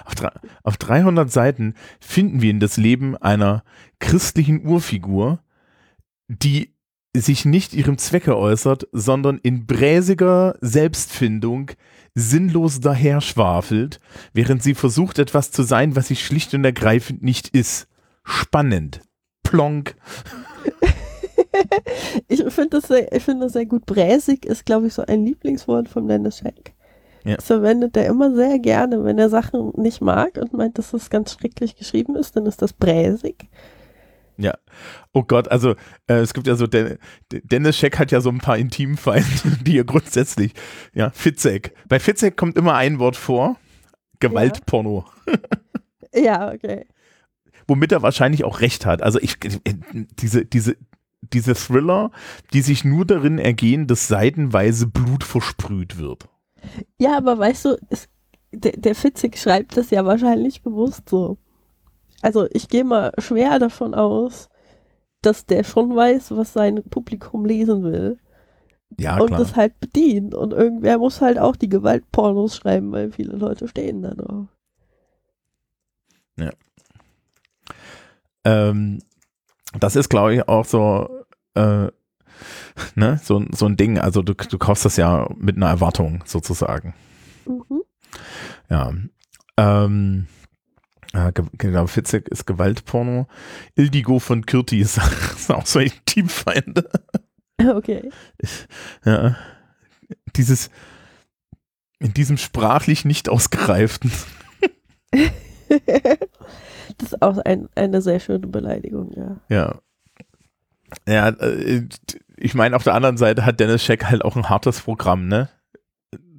auf, auf 300 Seiten finden wir in das Leben einer christlichen Urfigur, die sich nicht ihrem Zwecke äußert, sondern in bräsiger Selbstfindung sinnlos daherschwafelt, während sie versucht, etwas zu sein, was sie schlicht und ergreifend nicht ist. Spannend. Plonk. Ich finde das, sehr- ich finde das sehr gut. Bräsig ist, glaube ich, so ein Lieblingswort von Dennis Scheck. Ja. Das verwendet er immer sehr gerne, wenn er Sachen nicht mag und meint, dass das ganz schrecklich geschrieben ist, dann ist das bräsig. Oh Gott, also äh, es gibt ja so, Den Dennis Scheck hat ja so ein paar Intimfeinde, die er grundsätzlich, ja, Fitzek. Bei Fitzek kommt immer ein Wort vor, Gewaltporno. Ja, okay. womit er wahrscheinlich auch recht hat. Also ich, diese, diese, diese Thriller, die sich nur darin ergehen, dass seitenweise Blut versprüht wird. Ja, aber weißt du, es, der, der Fitzig schreibt das ja wahrscheinlich bewusst so. Also ich gehe mal schwer davon aus, dass der schon weiß, was sein Publikum lesen will. Ja, und klar. das halt bedient. Und irgendwer muss halt auch die Gewaltpornos schreiben, weil viele Leute stehen da drauf. Ähm, das ist, glaube ich, auch so, äh, ne, so, so ein Ding. Also du, du kaufst das ja mit einer Erwartung sozusagen. Mhm. Ja. Ähm, ja, ge- genau, Fitzek ist Gewaltporno. Ildigo von Kürti ist, ist auch so ein Teamfeinde. Okay. Ja. Dieses, in diesem sprachlich nicht ausgereiften. das ist auch ein, eine sehr schöne Beleidigung, ja. Ja. Ja, äh, ich meine, auf der anderen Seite hat Dennis Scheck halt auch ein hartes Programm, ne?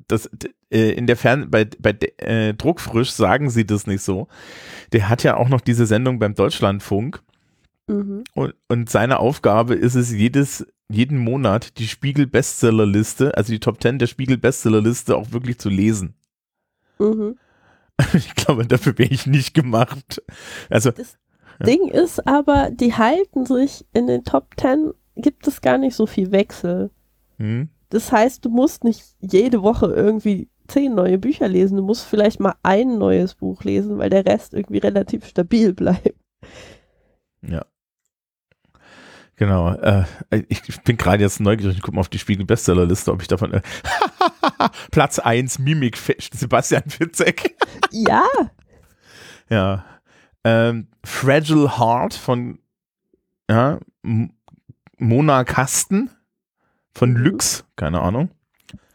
Das, äh, in der Fern, bei, bei äh, Druckfrisch sagen sie das nicht so. Der hat ja auch noch diese Sendung beim Deutschlandfunk Mhm. und, und seine Aufgabe ist es, jedes, jeden Monat die Spiegel-Bestsellerliste, also die Top 10 der Spiegel-Bestsellerliste auch wirklich zu lesen. Mhm. Ich glaube, dafür wäre ich nicht gemacht. Also, Das- Ding ist aber, die halten sich in den Top 10 gibt es gar nicht so viel Wechsel. Hm? Das heißt, du musst nicht jede Woche irgendwie zehn neue Bücher lesen. Du musst vielleicht mal ein neues Buch lesen, weil der Rest irgendwie relativ stabil bleibt. Ja. Genau. Äh, ich bin gerade jetzt neugierig und gucke mal auf die Spiegel-Bestsellerliste, ob ich davon. Äh, Platz 1, Mimik, Sebastian Fitzek. Ja. ja. Ähm, Fragile Heart von ja, Mona Kasten von mhm. Lux, keine Ahnung.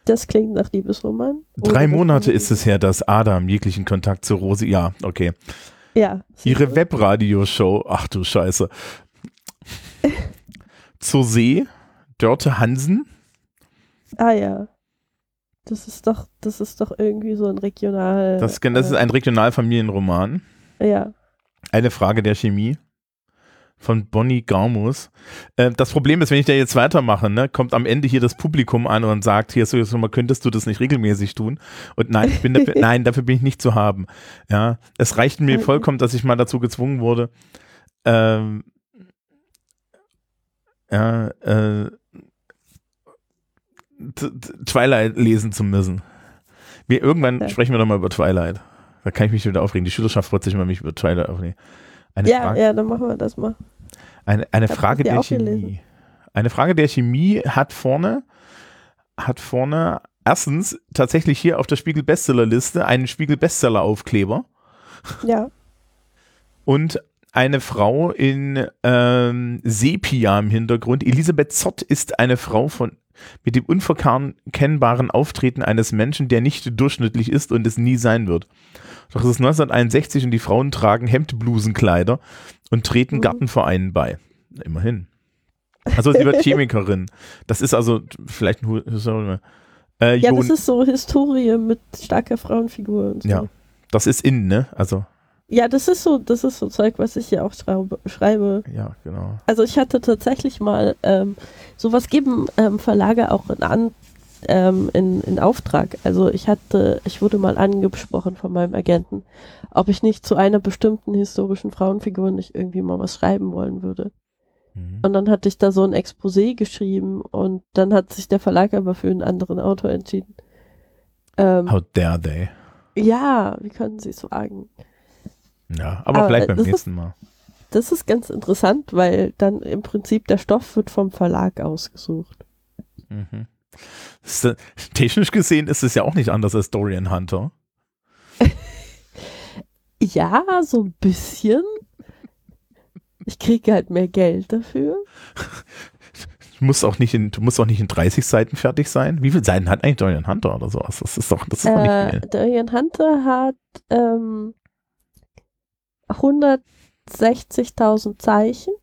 Das klingt nach Liebesroman. Drei Monate ist es her, dass Adam jeglichen Kontakt zu Rosi. Ja, okay. Ja. Ihre Webradioshow. Ach du Scheiße. Zur See, Dörte Hansen. Ah ja. Das ist doch, das ist doch irgendwie so ein regional. Das, das ist ein Regionalfamilienroman. Ja. Eine Frage der Chemie von Bonnie Garmus. Äh, das Problem ist, wenn ich da jetzt weitermache, ne, kommt am Ende hier das Publikum an und sagt, hier so, mal könntest du das nicht regelmäßig tun? Und nein, ich bin dafür, nein, dafür bin ich nicht zu haben. Ja, es reicht mir vollkommen, dass ich mal dazu gezwungen wurde, ähm, ja, äh, Twilight lesen zu müssen. Wir, irgendwann ja. sprechen wir doch mal über Twilight. Da kann ich mich wieder aufregen. Die Schülerschaft freut sich immer, mich über Twilight aufregen. Eine ja, Frage, ja, dann machen wir das mal. Eine, eine Frage der Chemie. Gelesen. Eine Frage der Chemie hat vorne, hat vorne erstens tatsächlich hier auf der Spiegel Bestseller Liste einen Spiegel Bestseller Aufkleber. Ja. Und eine Frau in ähm, Sepia im Hintergrund. Elisabeth Zott ist eine Frau von mit dem unverkennbaren Auftreten eines Menschen, der nicht durchschnittlich ist und es nie sein wird. Doch es ist 1961 und die Frauen tragen Hemdblusenkleider und treten mhm. Gartenvereinen bei. Immerhin. Also sie wird Chemikerin. Das ist also vielleicht ein äh, Ja, das ist so Historie mit starker Frauenfigur. Und so. Ja, das ist in, ne? Also ja, das ist so, das ist so Zeug, was ich hier auch schreibe. Ja, genau. Also ich hatte tatsächlich mal ähm, sowas geben ähm, Verlage auch in, an, ähm, in, in Auftrag. Also ich hatte, ich wurde mal angesprochen von meinem Agenten, ob ich nicht zu einer bestimmten historischen Frauenfigur nicht irgendwie mal was schreiben wollen würde. Mhm. Und dann hatte ich da so ein Exposé geschrieben und dann hat sich der Verlag aber für einen anderen Autor entschieden. Ähm, How dare they? Ja, wie können sie es wagen? Ja, aber, aber vielleicht beim nächsten Mal. Das ist ganz interessant, weil dann im Prinzip der Stoff wird vom Verlag ausgesucht. Mhm. Ist, technisch gesehen ist es ja auch nicht anders als Dorian Hunter. ja, so ein bisschen. Ich kriege halt mehr Geld dafür. Du musst auch nicht in, du musst auch nicht in 30 Seiten fertig sein. Wie viele Seiten hat eigentlich Dorian Hunter oder sowas? Das ist doch, das ist äh, doch nicht äh, viel. Dorian Hunter hat ähm, 160.000 Zeichen.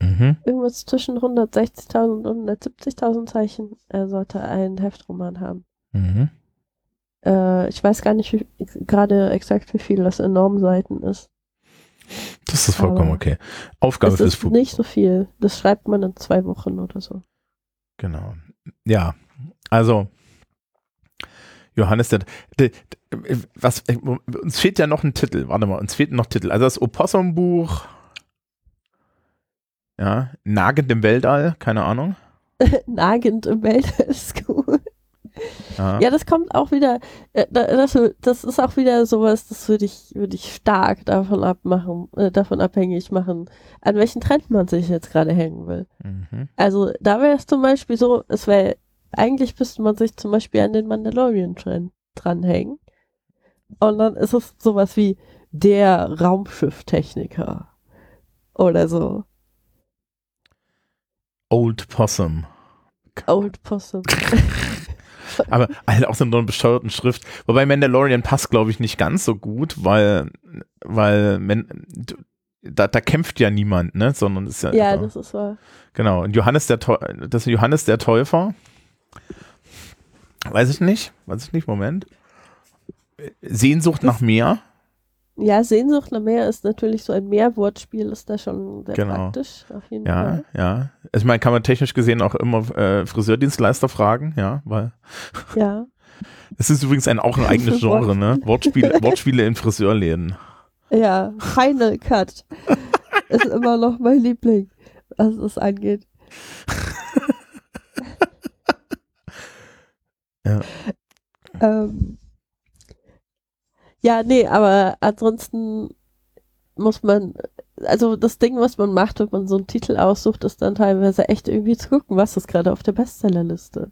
Mhm. Irgendwas zwischen 160.000 und 170.000 Zeichen. Er sollte einen Heftroman haben. Mhm. Äh, ich weiß gar nicht gerade exakt, wie viel das enorm Seiten ist. Das ist vollkommen Aber okay. Aufgabe fürs Publikum. Nicht so viel. Das schreibt man in zwei Wochen oder so. Genau. Ja. Also, Johannes, der, der, was, uns fehlt ja noch ein Titel. Warte mal, uns fehlt noch ein Titel. Also das Opossum-Buch, ja, Nagend im Weltall, keine Ahnung. Nagend im Weltall ist cool. Ja. ja, das kommt auch wieder, äh, das, das ist auch wieder sowas, das würde ich, würde ich stark davon abmachen, äh, davon abhängig machen, an welchen Trend man sich jetzt gerade hängen will. Mhm. Also da wäre es zum Beispiel so, es wäre eigentlich müsste man sich zum Beispiel an den Mandalorian-Trend dranhängen. Und dann ist es sowas wie der Raumschifftechniker. Oder so. Old Possum. Old Possum. Aber halt auch so einer bescheuerten Schrift. Wobei Mandalorian passt, glaube ich, nicht ganz so gut, weil, weil Man, da, da kämpft ja niemand, ne? Sondern ist ja. Ja, also, das ist wahr. Genau. Und Johannes der, das ist Johannes der Täufer Weiß ich nicht. Weiß ich nicht. Moment. Sehnsucht nach mehr. Ja, Sehnsucht nach mehr ist natürlich so ein Mehrwortspiel, ist da schon sehr genau. praktisch, auf jeden ja, Fall. Ja, Ich meine, kann man technisch gesehen auch immer äh, Friseurdienstleister fragen, ja, weil. Ja. Es ist übrigens ein, auch ein eigenes Genre, ne? Wortspiele, Wortspiele in Friseurläden. Ja, Final Cut ist immer noch mein Liebling, was es angeht. Ja. Ähm, ja, nee, aber ansonsten muss man, also das Ding, was man macht, wenn man so einen Titel aussucht, ist dann teilweise echt irgendwie zu gucken, was ist gerade auf der Bestsellerliste.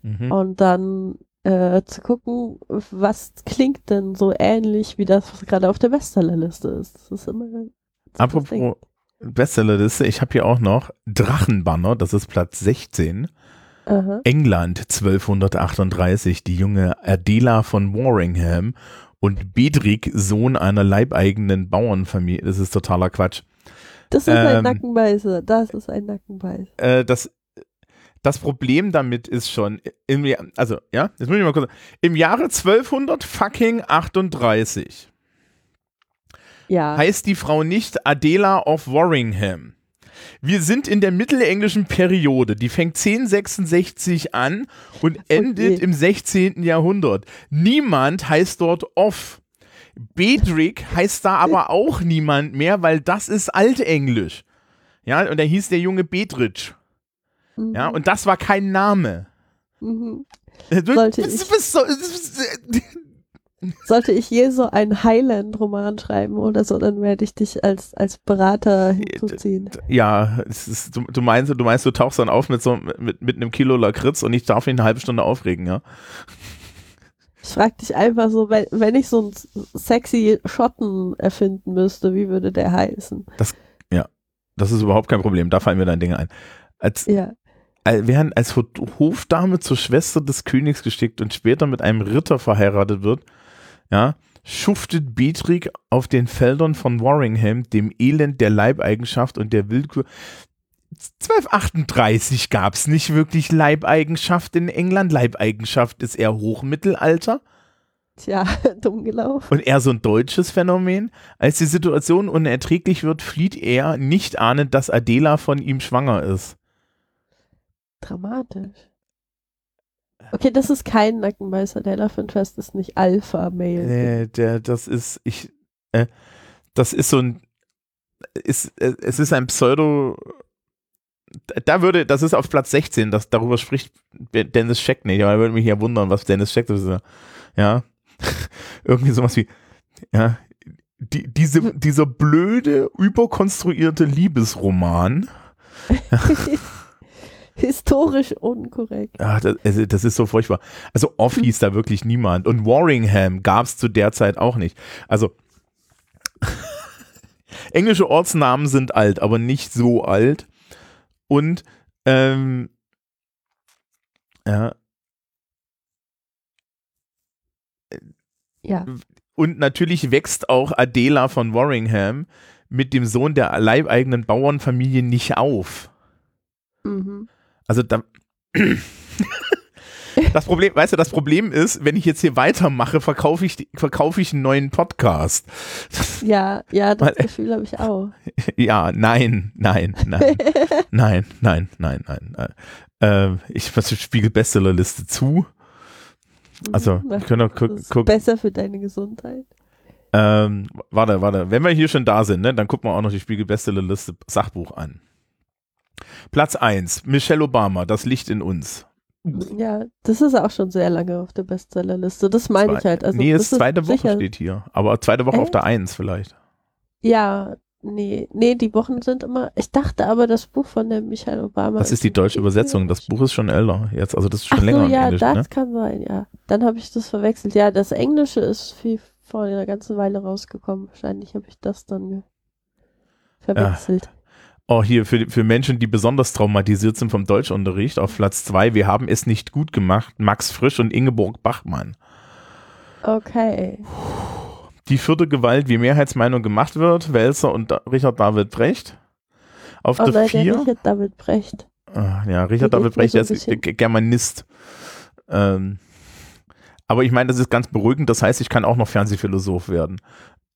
Mhm. Und dann äh, zu gucken, was klingt denn so ähnlich wie das, was gerade auf der Bestsellerliste ist. Das ist immer. Ding. Apropos Bestsellerliste, ich habe hier auch noch Drachenbanner, das ist Platz 16. Aha. England 1238, die junge Adela von Warringham und Bedrick, Sohn einer leibeigenen Bauernfamilie. Das ist totaler Quatsch. Das ist ein Ähm, Nackenbeißer. Das ist ein Nackenbeißer. Äh, das, das Problem damit ist schon, im, also, ja, jetzt muss ich mal kurz, im Jahre 1200 fucking 38 Ja. heißt die Frau nicht Adela of Warringham. Wir sind in der mittelenglischen Periode, die fängt 1066 an und endet im 16. Jahrhundert. Niemand heißt dort Off. Bedrick heißt da aber auch niemand mehr, weil das ist Altenglisch. Ja, und da hieß der junge Bedritsch. Mhm. Ja, und das war kein Name. Mhm. Du, Sollte bist- ich- bist so- Sollte ich je so einen Highland-Roman schreiben oder so, dann werde ich dich als, als Berater hinzuziehen. Ja, ist, du, du meinst, du meinst, du tauchst dann auf mit so mit, mit einem Kilo Lakritz und ich darf mich eine halbe Stunde aufregen, ja. Ich frage dich einfach so, wenn, wenn ich so einen sexy Schotten erfinden müsste, wie würde der heißen? Das ist überhaupt kein Problem, da fallen mir dann Dinge ein. Als, Ja. als während als Ho- Hofdame zur Schwester des Königs geschickt und später mit einem Ritter verheiratet wird, ja, schuftet Beatrix auf den Feldern von Warringham dem Elend der Leibeigenschaft und der Willkür. 1238 gab es nicht wirklich Leibeigenschaft in England. Leibeigenschaft ist eher Hochmittelalter. Tja, dumm gelaufen. und eher so ein deutsches Phänomen. Als die Situation unerträglich wird, flieht er, nicht ahnend, dass Adela von ihm schwanger ist. Dramatisch. Okay, das ist kein Nackenbeißer. Der Elephant Fest ist nicht Alpha-Male. Äh, der, das ist, ich, äh, das ist so ein, ist, äh, es ist ein Pseudo, da würde, das ist auf Platz 16, das, darüber spricht Dennis Scheck nicht, aber er würde mich ja wundern, was Dennis Scheck das ist. Ja, irgendwie sowas wie, ja, die, diese, dieser blöde, überkonstruierte Liebesroman, Historisch unkorrekt. Ah, das, also das ist so furchtbar. Also Off hieß da wirklich niemand. Und Warringham gab es zu der Zeit auch nicht. Also englische Ortsnamen sind alt, aber nicht so alt. Und ähm, ja, Ja. und natürlich wächst auch Adela von Warringham mit dem Sohn der leibeigenen Bauernfamilie nicht auf. Mhm. Also da. Das Problem, weißt du, das Problem ist, wenn ich jetzt hier weitermache, verkaufe ich, verkaufe ich einen neuen Podcast. Ja, ja, das Gefühl habe ich auch. Ja, nein, nein, nein, nein, nein, nein, nein. Äh, ich mache die Spiegel-Bestsellerliste zu. Also, wir können doch gucken. besser für deine Gesundheit. ähm, warte, warte. Wenn wir hier schon da sind, ne, dann gucken wir auch noch die Spiegel-Bestsellerliste Sachbuch an. Platz 1, Michelle Obama, Das Licht in uns. Ja, das ist auch schon sehr lange auf der Bestsellerliste. Das meine Zwei- ich halt. Also, nee, ist zweite Woche sicher- steht hier. Aber zweite Woche auf Echt? der 1 vielleicht. Ja, nee, nee, die Wochen sind immer. Ich dachte aber, das Buch von der Michelle Obama. Das ist die deutsche Übersetzung. Das. Buch ist schon älter jetzt. Also das ist schon Ach so, länger im ja, Englisch. das Ne? kann sein, ja. Dann habe ich das verwechselt. Ja, das Englische ist viel vor einer ganzen Weile rausgekommen. Wahrscheinlich habe ich das dann verwechselt. Oh, hier für, für Menschen, die besonders traumatisiert sind vom Deutschunterricht, auf Platz 2, wir haben es nicht gut gemacht, Max Frisch und Ingeborg Bachmann. Okay. Die vierte Gewalt, wie Mehrheitsmeinung gemacht wird, Welser und da Richard David Brecht. Auf Oh der nein, der 4, Richard David Brecht. Ah, ja, Richard David Brecht, so der ist bisschen- Germanist. Ähm, aber ich meine, das ist ganz beruhigend, das heißt, ich kann auch noch Fernsehphilosoph werden.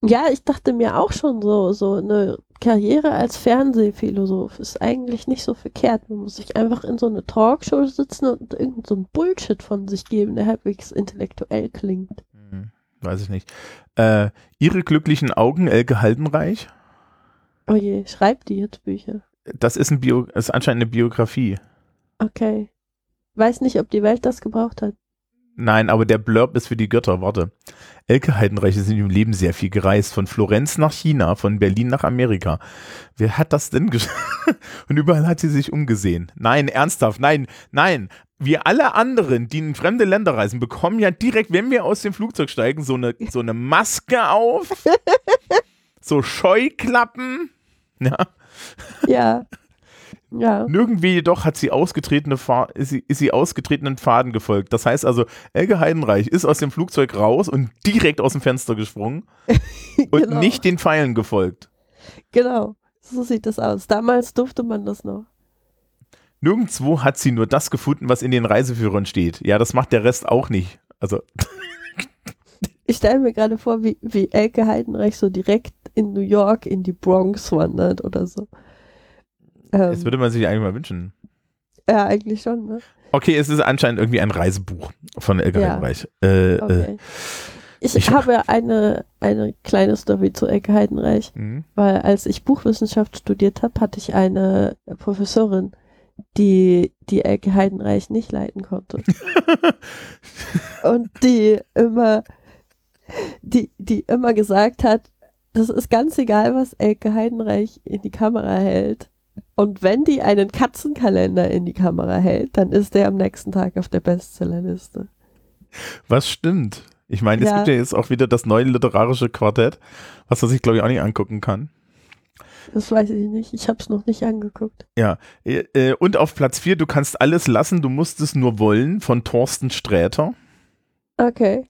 Ja, ich dachte mir auch schon so, so eine Karriere als Fernsehphilosoph ist eigentlich nicht so verkehrt. Man muss sich einfach in so eine Talkshow sitzen und irgend so ein Bullshit von sich geben, der halbwegs intellektuell klingt. weiß ich nicht. Äh, Ihre glücklichen Augen, Elke Haldenreich. Oh je, schreibt die jetzt Bücher? Das ist, ein Bio, ist anscheinend eine Biografie. Okay. Weiß nicht, ob die Welt das gebraucht hat. Nein, aber der Blurb ist für die Götter. Warte. Elke Heidenreich ist in ihrem Leben sehr viel gereist. Von Florenz nach China, von Berlin nach Amerika. Wer hat das denn geschafft? Und überall hat sie sich umgesehen. Nein, ernsthaft, nein, nein. Wir alle anderen, die in fremde Länder reisen, bekommen ja direkt, wenn wir aus dem Flugzeug steigen, so eine, so eine Maske auf. so Scheuklappen. Ja. Ja. Ja. Nirgendwie jedoch hat sie ausgetretene Fahr ist, sie, ist sie ausgetretenen Pfaden gefolgt. Das heißt also, Elke Heidenreich ist aus dem Flugzeug raus und direkt aus dem Fenster gesprungen und Genau. nicht den Pfeilen gefolgt. Genau. So sieht das aus. Damals durfte man das noch. Nirgendwo hat sie nur das gefunden, was in den Reiseführern steht. Ja, das macht der Rest auch nicht. Also, Ich stelle mir gerade vor, wie, wie Elke Heidenreich so direkt in New York in die Bronx wandert oder so. Das Ähm, würde man sich eigentlich mal wünschen. ja, eigentlich schon, ne? Okay, es ist anscheinend irgendwie ein Reisebuch von Elke Ja. Heidenreich. Äh, äh, Okay. Ich, ich- habe eine, eine kleine Story zu Elke Heidenreich, hm. weil als ich Buchwissenschaft studiert habe, hatte ich eine Professorin, die die Elke Heidenreich nicht leiten konnte. Und die immer, die, die immer gesagt hat, das ist ganz egal, was Elke Heidenreich in die Kamera hält. Und wenn die einen Katzenkalender in die Kamera hält, dann ist der am nächsten Tag auf der Bestsellerliste. Was stimmt? Ich meine, es Ja. gibt ja jetzt auch wieder das neue literarische Quartett, was man sich, glaube ich, auch nicht angucken kann. Das weiß ich nicht. Ich habe es noch nicht angeguckt. Ja, äh, äh, und auf Platz 4, du kannst alles lassen, du musst es nur wollen, von Thorsten Sträter. Okay.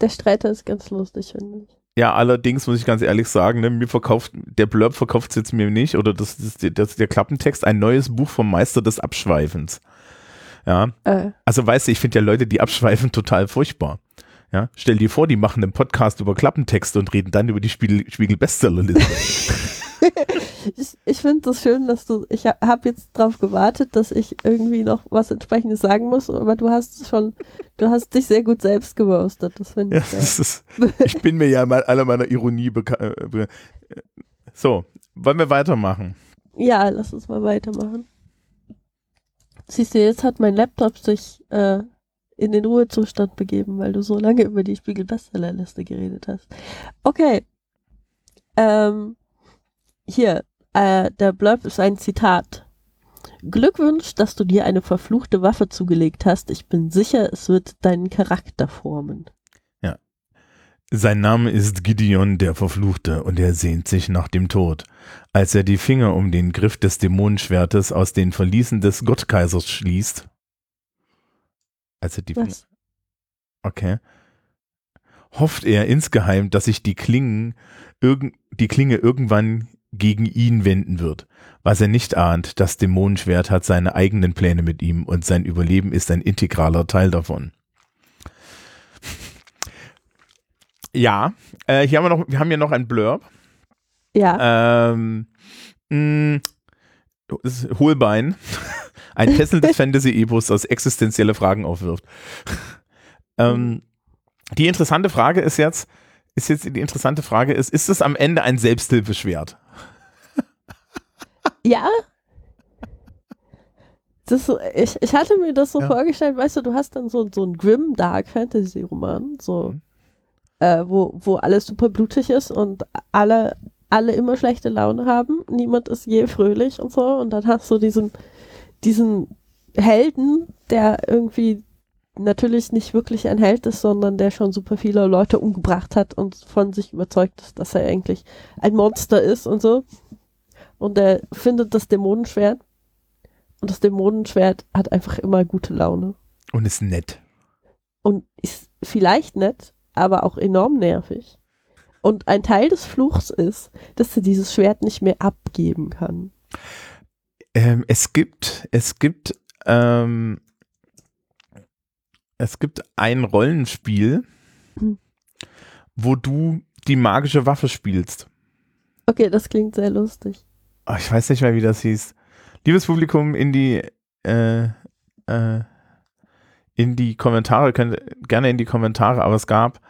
Der Streiter ist ganz lustig, finde ich. Ja, allerdings muss ich ganz ehrlich sagen, ne, mir verkauft, der Blurb verkauft es jetzt mir nicht, oder das, das, das, der Klappentext, ein neues Buch vom Meister des Abschweifens. Ja, Äh, also weißt du, ich finde ja Leute, die abschweifen, total furchtbar. Ja, stell dir vor, die machen einen Podcast über Klappentexte und reden dann über die Spiegel, Spiegel-Bestsellerliste. ich ich finde das schön, dass du. Ich ha habe jetzt darauf gewartet, dass ich irgendwie noch was entsprechendes sagen muss, aber du hast es schon. Du hast dich sehr gut selbst geroastet. Das finde Ja, ich. ist, ich bin mir ja mal aller meiner Ironie bekannt. So, wollen wir weitermachen? Ja, lass uns mal weitermachen. Siehst du, jetzt hat mein Laptop sich äh, in den Ruhezustand begeben, weil du so lange über die Spiegel-Bestsellerliste geredet hast. Okay. Ähm, hier, äh, der Blurb ist ein Zitat. Glückwunsch, dass du dir eine verfluchte Waffe zugelegt hast. Ich bin sicher, es wird deinen Charakter formen. Sein Name ist Gideon der Verfluchte und er sehnt sich nach dem Tod. Als er die Finger um den Griff des Dämonenschwertes aus den Verliesen des Gottkaisers schließt. Als er die Finger, Was? okay. Hofft er insgeheim, dass sich die Klingen, irgend, die Klinge irgendwann gegen ihn wenden wird. Was er nicht ahnt, das Dämonenschwert hat seine eigenen Pläne mit ihm und sein Überleben ist ein integraler Teil davon. Ja, äh, hier haben wir noch, wir haben hier noch ein Blurb. Ja, Ähm, mh, ist Hohlbein. Ein fesselndes Fantasy-Epos, das existenzielle Fragen aufwirft. ähm, die interessante Frage ist jetzt, ist jetzt die interessante Frage ist, ist es am Ende ein Selbsthilfeschwert? Ja. Das, ich, ich hatte mir das so Ja. vorgestellt, weißt du, du hast dann so, so einen grim Dark Fantasy Roman, so, Mhm. äh, wo, wo alles super blutig ist und alle, alle immer schlechte Laune haben. Niemand ist je fröhlich und so. Und dann hast du diesen, diesen Helden, der irgendwie natürlich nicht wirklich ein Held ist, sondern der schon super viele Leute umgebracht hat und von sich überzeugt ist, dass er eigentlich ein Monster ist und so. Und er findet das Dämonenschwert. Und das Dämonenschwert hat einfach immer gute Laune. Und ist nett. Und ist vielleicht nett, aber auch enorm nervig. Und ein Teil des Fluchs ist, dass er dieses Schwert nicht mehr abgeben kann. Ähm, es gibt, es gibt, ähm, es gibt ein Rollenspiel, Hm. wo du die magische Waffe spielst. Okay, das klingt sehr lustig. Ah, ich weiß nicht mehr, wie das hieß. Liebes Publikum, in die, äh, äh, in die Kommentare, könnt gerne in die Kommentare, aber es gab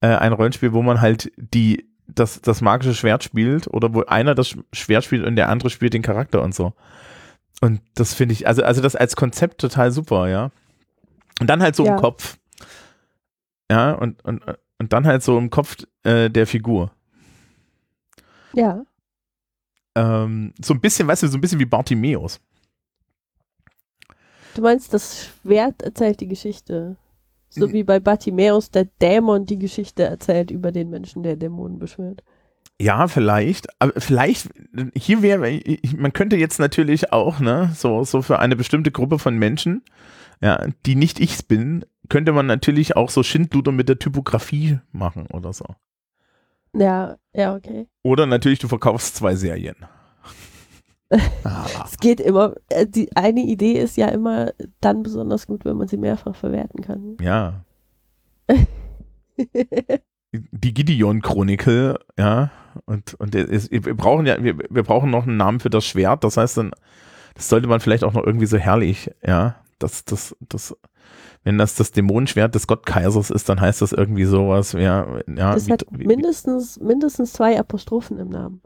äh, ein Rollenspiel, wo man halt die, das, das magische Schwert spielt oder wo einer das Schwert spielt und der andere spielt den Charakter und so. Und das finde ich, also, also das als Konzept total super, ja. Und dann halt so Ja. im Kopf. Ja, und, und, und dann halt so im Kopf äh, der Figur. Ja. Ähm, so ein bisschen, weißt du, so ein bisschen wie Bartimeus. Du meinst, das Schwert erzählt die Geschichte. So wie bei Bartimäus der Dämon die Geschichte erzählt über den Menschen, der Dämonen beschwört. Ja, vielleicht, aber vielleicht, hier wäre, man könnte jetzt natürlich auch, ne, so, so für eine bestimmte Gruppe von Menschen, ja, die nicht ich bin, könnte man natürlich auch so Schindluder mit der Typografie machen oder so. Ja, ja, okay. Oder natürlich, du verkaufst zwei Serien. ah, Es geht immer, äh, die eine Idee ist ja immer dann besonders gut, wenn man sie mehrfach verwerten kann. ja, die Gideon-Chronicle, ja, und, und es, wir brauchen ja, wir, wir brauchen noch einen Namen für das Schwert, das heißt dann, das sollte man vielleicht auch noch irgendwie so herrlich, ja, das, das, das, wenn das das Dämonenschwert des Gottkaisers ist, dann heißt das irgendwie sowas, ja, ja, Das wie, hat wie, mindestens, mindestens zwei Apostrophen im Namen.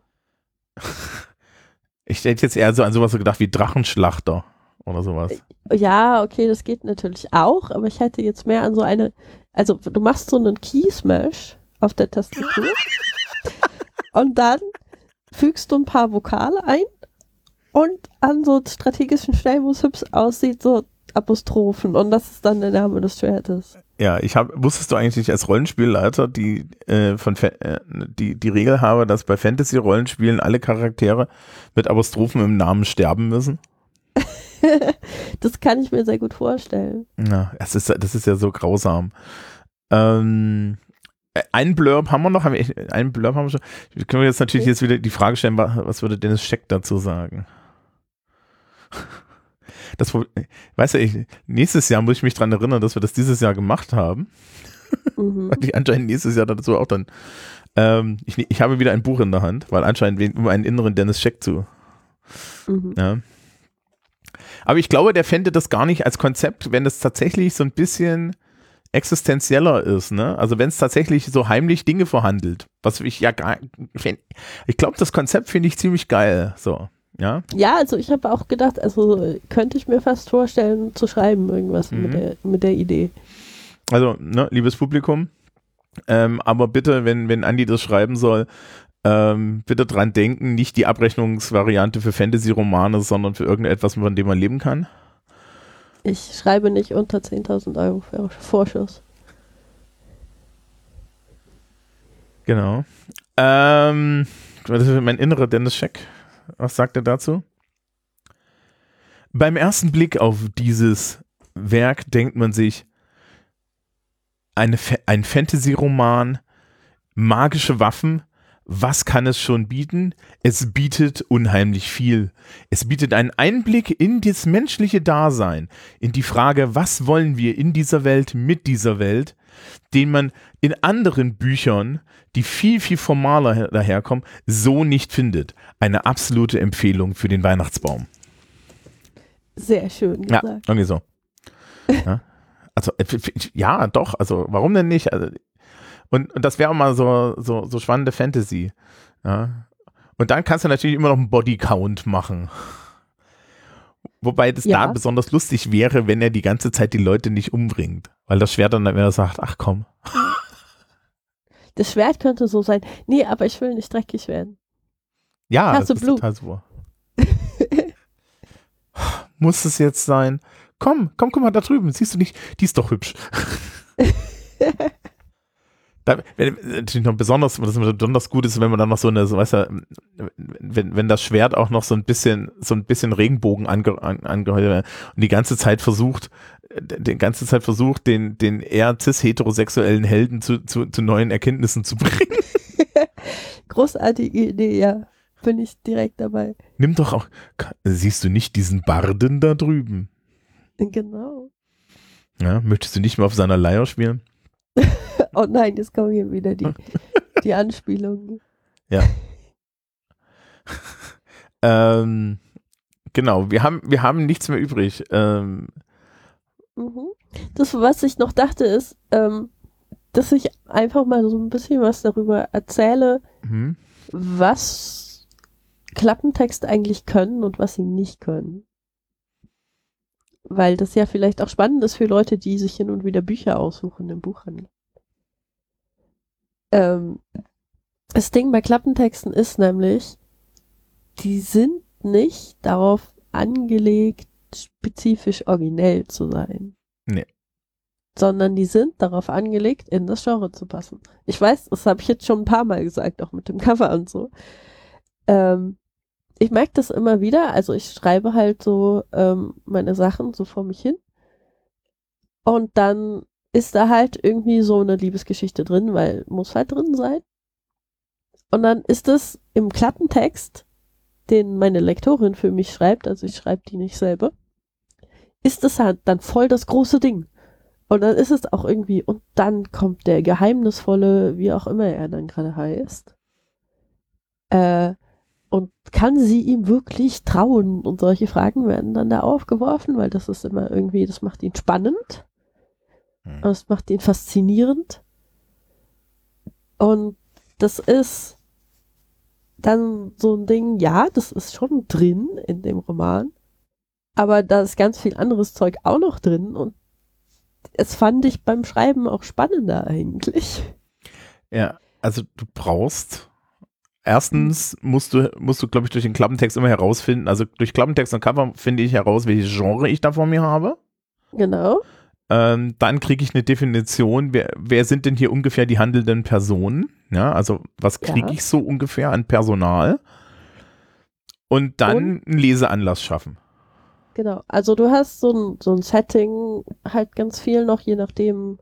ich hätte jetzt eher so an sowas so gedacht wie Drachenschlachter oder sowas. Ja, okay, das geht natürlich auch, aber ich hätte jetzt mehr an so eine, also du machst so einen Key-Smash auf der Tastatur und dann fügst du ein paar Vokale ein und an so strategischen Stellen, wo es hübsch aussieht, so Apostrophen und das ist dann der Name des Schwertes. Ja, ich habe, wusstest du eigentlich als Rollenspielleiter die äh, von äh, die die Regel habe, dass bei Fantasy-Rollenspielen alle Charaktere mit Apostrophen im Namen sterben müssen? Das kann ich mir sehr gut vorstellen. Ja, das ist das ist ja so grausam. Ähm, äh, einen Blurb haben wir noch, haben wir einen Blurb haben wir schon. Können wir jetzt natürlich jetzt wieder die Frage stellen, wa- was würde Dennis Scheck dazu sagen? Das, weißt du, ich, nächstes Jahr muss ich mich dran erinnern, dass wir das dieses Jahr gemacht haben. Mhm. Weil ich anscheinend nächstes Jahr dazu auch dann. Ähm, ich, ich habe wieder ein Buch in der Hand, weil anscheinend um einen inneren Dennis Scheck zu. Mhm. Ja. Aber ich glaube, der fände das gar nicht als Konzept, wenn es tatsächlich so ein bisschen existenzieller ist, ne? Also wenn es tatsächlich so heimlich Dinge verhandelt, was ich ja gar, ich glaube, das Konzept finde ich ziemlich geil, so, ja. Ja, also ich habe auch gedacht, also könnte ich mir fast vorstellen, zu schreiben, irgendwas Mhm. mit, der, mit der Idee. Also, ne, liebes Publikum, ähm, aber bitte, wenn, wenn Andi das schreiben soll, ähm, bitte dran denken, nicht die Abrechnungsvariante für Fantasy-Romane, sondern für irgendetwas, von dem man leben kann. Ich schreibe nicht unter 10.000 Euro für Vorschuss. Genau. Ähm, das ist mein innerer Dennis Scheck. Was sagt er dazu? Beim ersten Blick auf dieses Werk denkt man sich, eine, ein Fantasy-Roman, magische Waffen, was kann es schon bieten? Es bietet unheimlich viel. Es bietet einen Einblick in das menschliche Dasein, in die Frage, was wollen wir in dieser Welt, mit dieser Welt, den man in anderen Büchern, die viel, viel formaler her- daherkommen, so nicht findet. Eine absolute Empfehlung für den Weihnachtsbaum. Sehr schön Ja, gesagt. irgendwie so. Ja, also, äh, ja, doch, also warum denn nicht? Also, und, und das wäre mal so, so, so spannende Fantasy. Ja. Und dann kannst du natürlich immer noch einen Bodycount machen. Wobei das Ja. da besonders lustig wäre, wenn er die ganze Zeit die Leute nicht umbringt. Weil das Schwert dann immer sagt, ach komm. Das Schwert könnte so sein. Nee, aber ich will nicht dreckig werden. Ja, Hast das ist Blut? total super. Muss es jetzt sein? Komm, komm, guck mal da drüben. Siehst du nicht? Die ist doch hübsch. da, wenn, natürlich noch besonders, was besonders gut ist, wenn man dann noch so eine, so, weißt du, wenn, wenn das Schwert auch noch so ein bisschen, so ein bisschen Regenbogen ange, an, angehört und die ganze Zeit versucht, die ganze Zeit versucht, den, den eher cis-heterosexuellen Helden zu, zu, zu neuen Erkenntnissen zu bringen. Großartige Idee, ja. Bin ich direkt dabei. Nimm doch auch, siehst du nicht diesen Barden da drüben? Genau. Ja, möchtest du nicht mehr auf seiner Leier spielen? Oh nein, jetzt kommen hier wieder die, die Anspielungen. Ähm, genau, wir haben, wir haben nichts mehr übrig. Ähm, Mhm. Das, was ich noch dachte, ist, ähm, dass ich einfach mal so ein bisschen was darüber erzähle, Mhm. was Klappentext eigentlich können und was sie nicht können. Weil das ja vielleicht auch spannend ist für Leute, die sich hin und wieder Bücher aussuchen im Buchhandel. Ähm, das Ding bei Klappentexten ist nämlich, die sind nicht darauf angelegt, spezifisch originell zu sein. Nee. Sondern die sind darauf angelegt, in das Genre zu passen. Ich weiß, das habe ich jetzt schon ein paar Mal gesagt, auch mit dem Cover und so. Ähm, ich merke das immer wieder. Also ich schreibe halt so ähm, meine Sachen so vor mich hin. Und dann ist da halt irgendwie so eine Liebesgeschichte drin, weil muss halt drin sein. Und dann ist es im Klappentext, den meine Lektorin für mich schreibt, also ich schreibe die nicht selber, ist es halt dann voll das große Ding. Und dann ist es auch irgendwie, und dann kommt der geheimnisvolle, wie auch immer er dann gerade heißt, äh, und kann sie ihm wirklich trauen? Und solche Fragen werden dann da aufgeworfen, weil das ist immer irgendwie, das macht ihn spannend. Hm. Das macht ihn faszinierend. Und das ist dann so ein Ding, ja, das ist schon drin in dem Roman. Aber da ist ganz viel anderes Zeug auch noch drin und es fand ich beim Schreiben auch spannender eigentlich. Ja, also du brauchst erstens musst du, musst du, glaube ich, durch den Klappentext immer herausfinden, also durch Klappentext und Cover finde ich heraus, welches Genre ich da vor mir habe. Genau. Ähm, dann kriege ich eine Definition, wer, wer sind denn hier ungefähr die handelnden Personen? Ja, also was kriege Ja. ich so ungefähr an Personal? Und dann Und? einen Leseanlass schaffen. Genau. Also du hast so ein, so ein Setting halt ganz viel noch, je nachdem,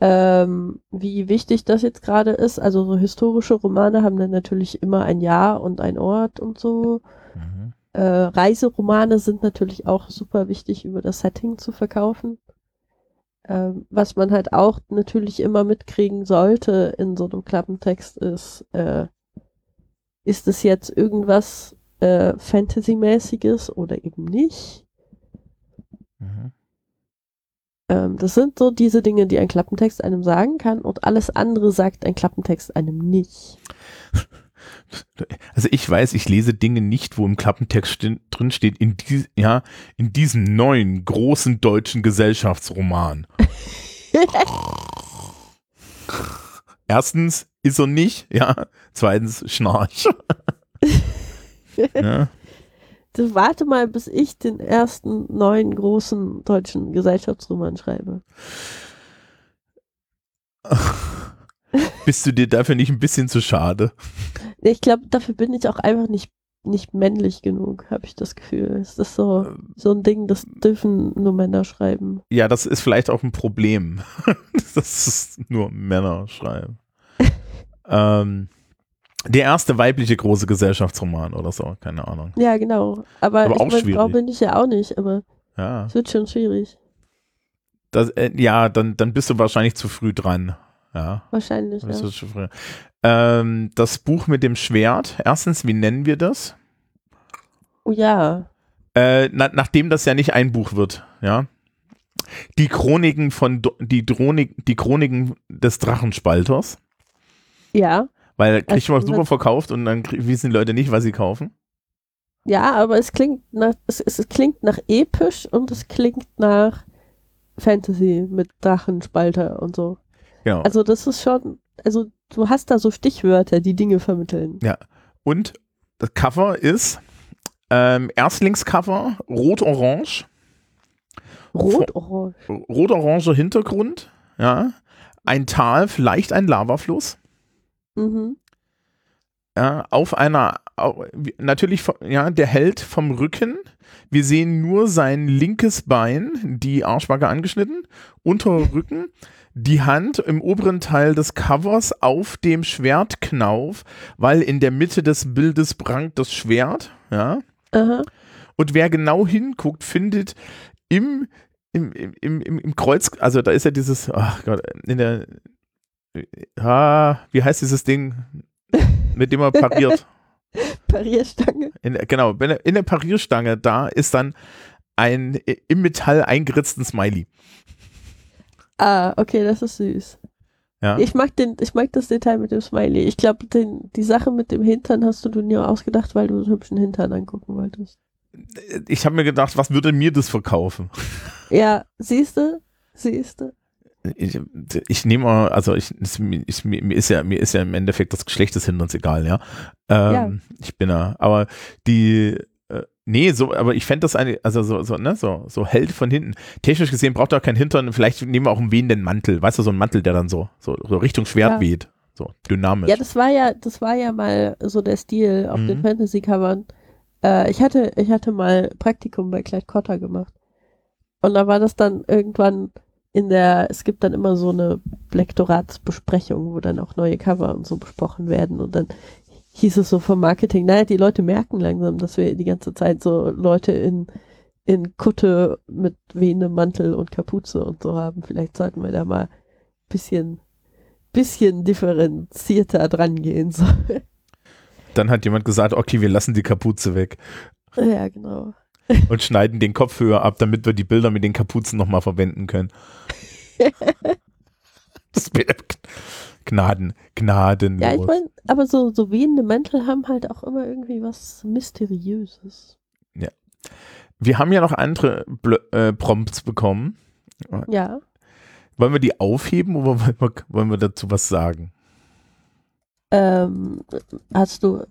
ähm, wie wichtig das jetzt gerade ist. Also so historische Romane haben dann natürlich immer ein Jahr und ein Ort und so. Mhm. Äh, Reiseromane sind natürlich auch super wichtig, über das Setting zu verkaufen. Ähm, was man halt auch natürlich immer mitkriegen sollte in so einem Klappentext ist, äh, ist es jetzt irgendwas äh, Fantasy-mäßiges oder eben nicht? Mhm. Ähm, das sind so diese Dinge, die ein Klappentext einem sagen kann und alles andere sagt ein Klappentext einem nicht. Also ich weiß, ich lese Dinge nicht, wo im Klappentext drin steht, in, die, ja, in diesem neuen großen deutschen Gesellschaftsroman. Erstens ist er nicht, ja. Zweitens Schnarch. ja. Du warte mal, bis ich den ersten neuen großen deutschen Gesellschaftsroman schreibe. Bist du dir dafür nicht ein bisschen zu schade? Ich glaube, dafür bin ich auch einfach nicht, nicht männlich genug, habe ich das Gefühl. Es ist so, so ein Ding, das dürfen nur Männer schreiben. Ja, das ist vielleicht auch ein Problem. das ist nur Männer schreiben. ähm, der erste weibliche große Gesellschaftsroman oder so, keine Ahnung. Ja, genau. Aber, Aber auch ich meine, Frau schwierig. bin ich ja auch nicht, aber Ja, es wird schon schwierig. das, äh, ja dann, dann bist du wahrscheinlich zu früh dran. Ja, Wahrscheinlich, bist ja. du zu früh. Ähm, das Buch mit dem Schwert, erstens, wie nennen wir das? Oh ja. Äh, na, nachdem das ja nicht ein Buch wird, ja. Die Chroniken von Do die, Dronik, die Chroniken des Drachenspalters, Ja. weil kriegt man Also, super das- verkauft und dann wissen die Leute nicht, was sie kaufen. Ja, aber es klingt nach, es, es klingt nach episch und es klingt nach Fantasy mit Drachenspalter und so. Genau. Also das ist schon, also du hast da so Stichwörter, die Dinge vermitteln. Und das Cover ist ähm, Erstlingscover, rot-orange, Rot-Orange. rot-oranger Hintergrund, ja. Ein Tal, vielleicht ein Lavafluss. Mhm. Ja, auf einer, natürlich, ja, der Held vom Rücken. Wir sehen nur sein linkes Bein, die Arschbacke angeschnitten, unter Rücken, die Hand im oberen Teil des Covers auf dem Schwertknauf, weil in der Mitte des Bildes prangt das Schwert, ja. Aha. Und wer genau hinguckt, findet im, im, im, im, im Kreuz, also da ist ja dieses, ach Gott, in der, ah, wie heißt dieses Ding, mit dem er pariert? Parierstange. In, genau, in der, in der Parierstange, da ist dann ein im Metall eingeritzten Smiley. Ah, okay, das ist süß. Ja. Ich mag den, ich mag das Detail mit dem Smiley. Ich glaube, die Sache mit dem Hintern hast du dir nur ausgedacht, weil du einen hübschen Hintern angucken wolltest. Ich habe mir gedacht, was würde mir das verkaufen? Ja, siehst du? Siehst du? Ich, ich nehme mal, also ich, ich, mir ist ja, mir ist ja im Endeffekt das Geschlecht des Hinterns egal, ja. Ähm, ja. Ich bin ja, aber die, nee, so, aber ich fände das eine, also so, so, ne, so, so hell von hinten. Technisch gesehen braucht er keinen Hintern, vielleicht nehmen wir auch einen wehenden Mantel, weißt du, so ein Mantel, der dann so, so, so Richtung Schwert ja. weht. So, dynamisch. Ja, das war ja, das war ja mal so der Stil auf mhm. den Fantasy-Covern. Äh, ich hatte, ich hatte mal Praktikum bei Clyde Cotter gemacht. Und da war das dann irgendwann in der, es gibt dann immer so eine Lektoratsbesprechung, wo dann auch neue Cover und so besprochen werden. Und dann hieß es so vom Marketing, naja, die Leute merken langsam, dass wir die ganze Zeit so Leute in, in Kutte mit wehendem Mantel und Kapuze und so haben. Vielleicht sollten wir da mal bisschen, bisschen differenzierter dran gehen. So. Dann hat jemand gesagt, okay, wir lassen die Kapuze weg. Ja, genau. Und schneiden den Kopf höher ab, damit wir die Bilder mit den Kapuzen nochmal verwenden können. das wäre Gnaden, gnadenlos. Ja, ich meine, aber so, so wehende Mäntel haben halt auch immer irgendwie was Mysteriöses. Ja. Wir haben ja noch andere Bl äh, Prompts bekommen. Ja. Wollen wir die aufheben oder wollen wir, wollen wir dazu was sagen? Ähm, hast du,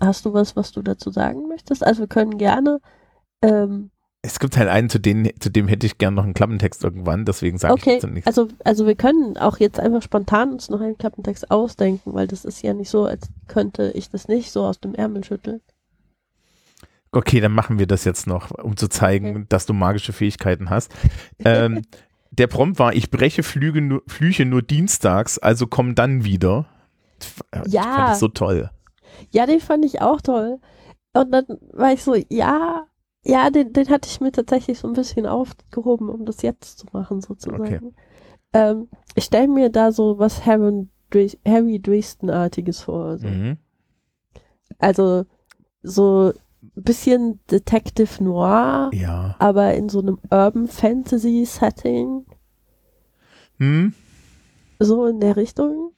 hast du was, was du dazu sagen möchtest? Also wir können gerne. Ähm, es gibt halt einen, zu, denen, zu dem hätte ich gerne noch einen Klappentext irgendwann, deswegen sage okay, ich jetzt nichts. Also, also wir können auch jetzt einfach spontan uns noch einen Klappentext ausdenken, weil das ist ja nicht so, als könnte ich das nicht so aus dem Ärmel schütteln. Okay, dann machen wir das jetzt noch, um zu zeigen, okay. dass du magische Fähigkeiten hast. ähm, der Prompt war, ich breche Flüge nur, Flüche nur dienstags, also komm dann wieder. Ja. Ich fand ich so toll. Ja, den fand ich auch toll. Und dann war ich so, ja, ja, den, den hatte ich mir tatsächlich so ein bisschen aufgehoben, um das jetzt zu machen, sozusagen. Okay. Ähm, ich stelle mir da so was Harry, Harry Dresden-artiges vor. So. Mhm. Also so ein bisschen Detective Noir, ja. aber in so einem Urban Fantasy Setting. Hm? So in der Richtung.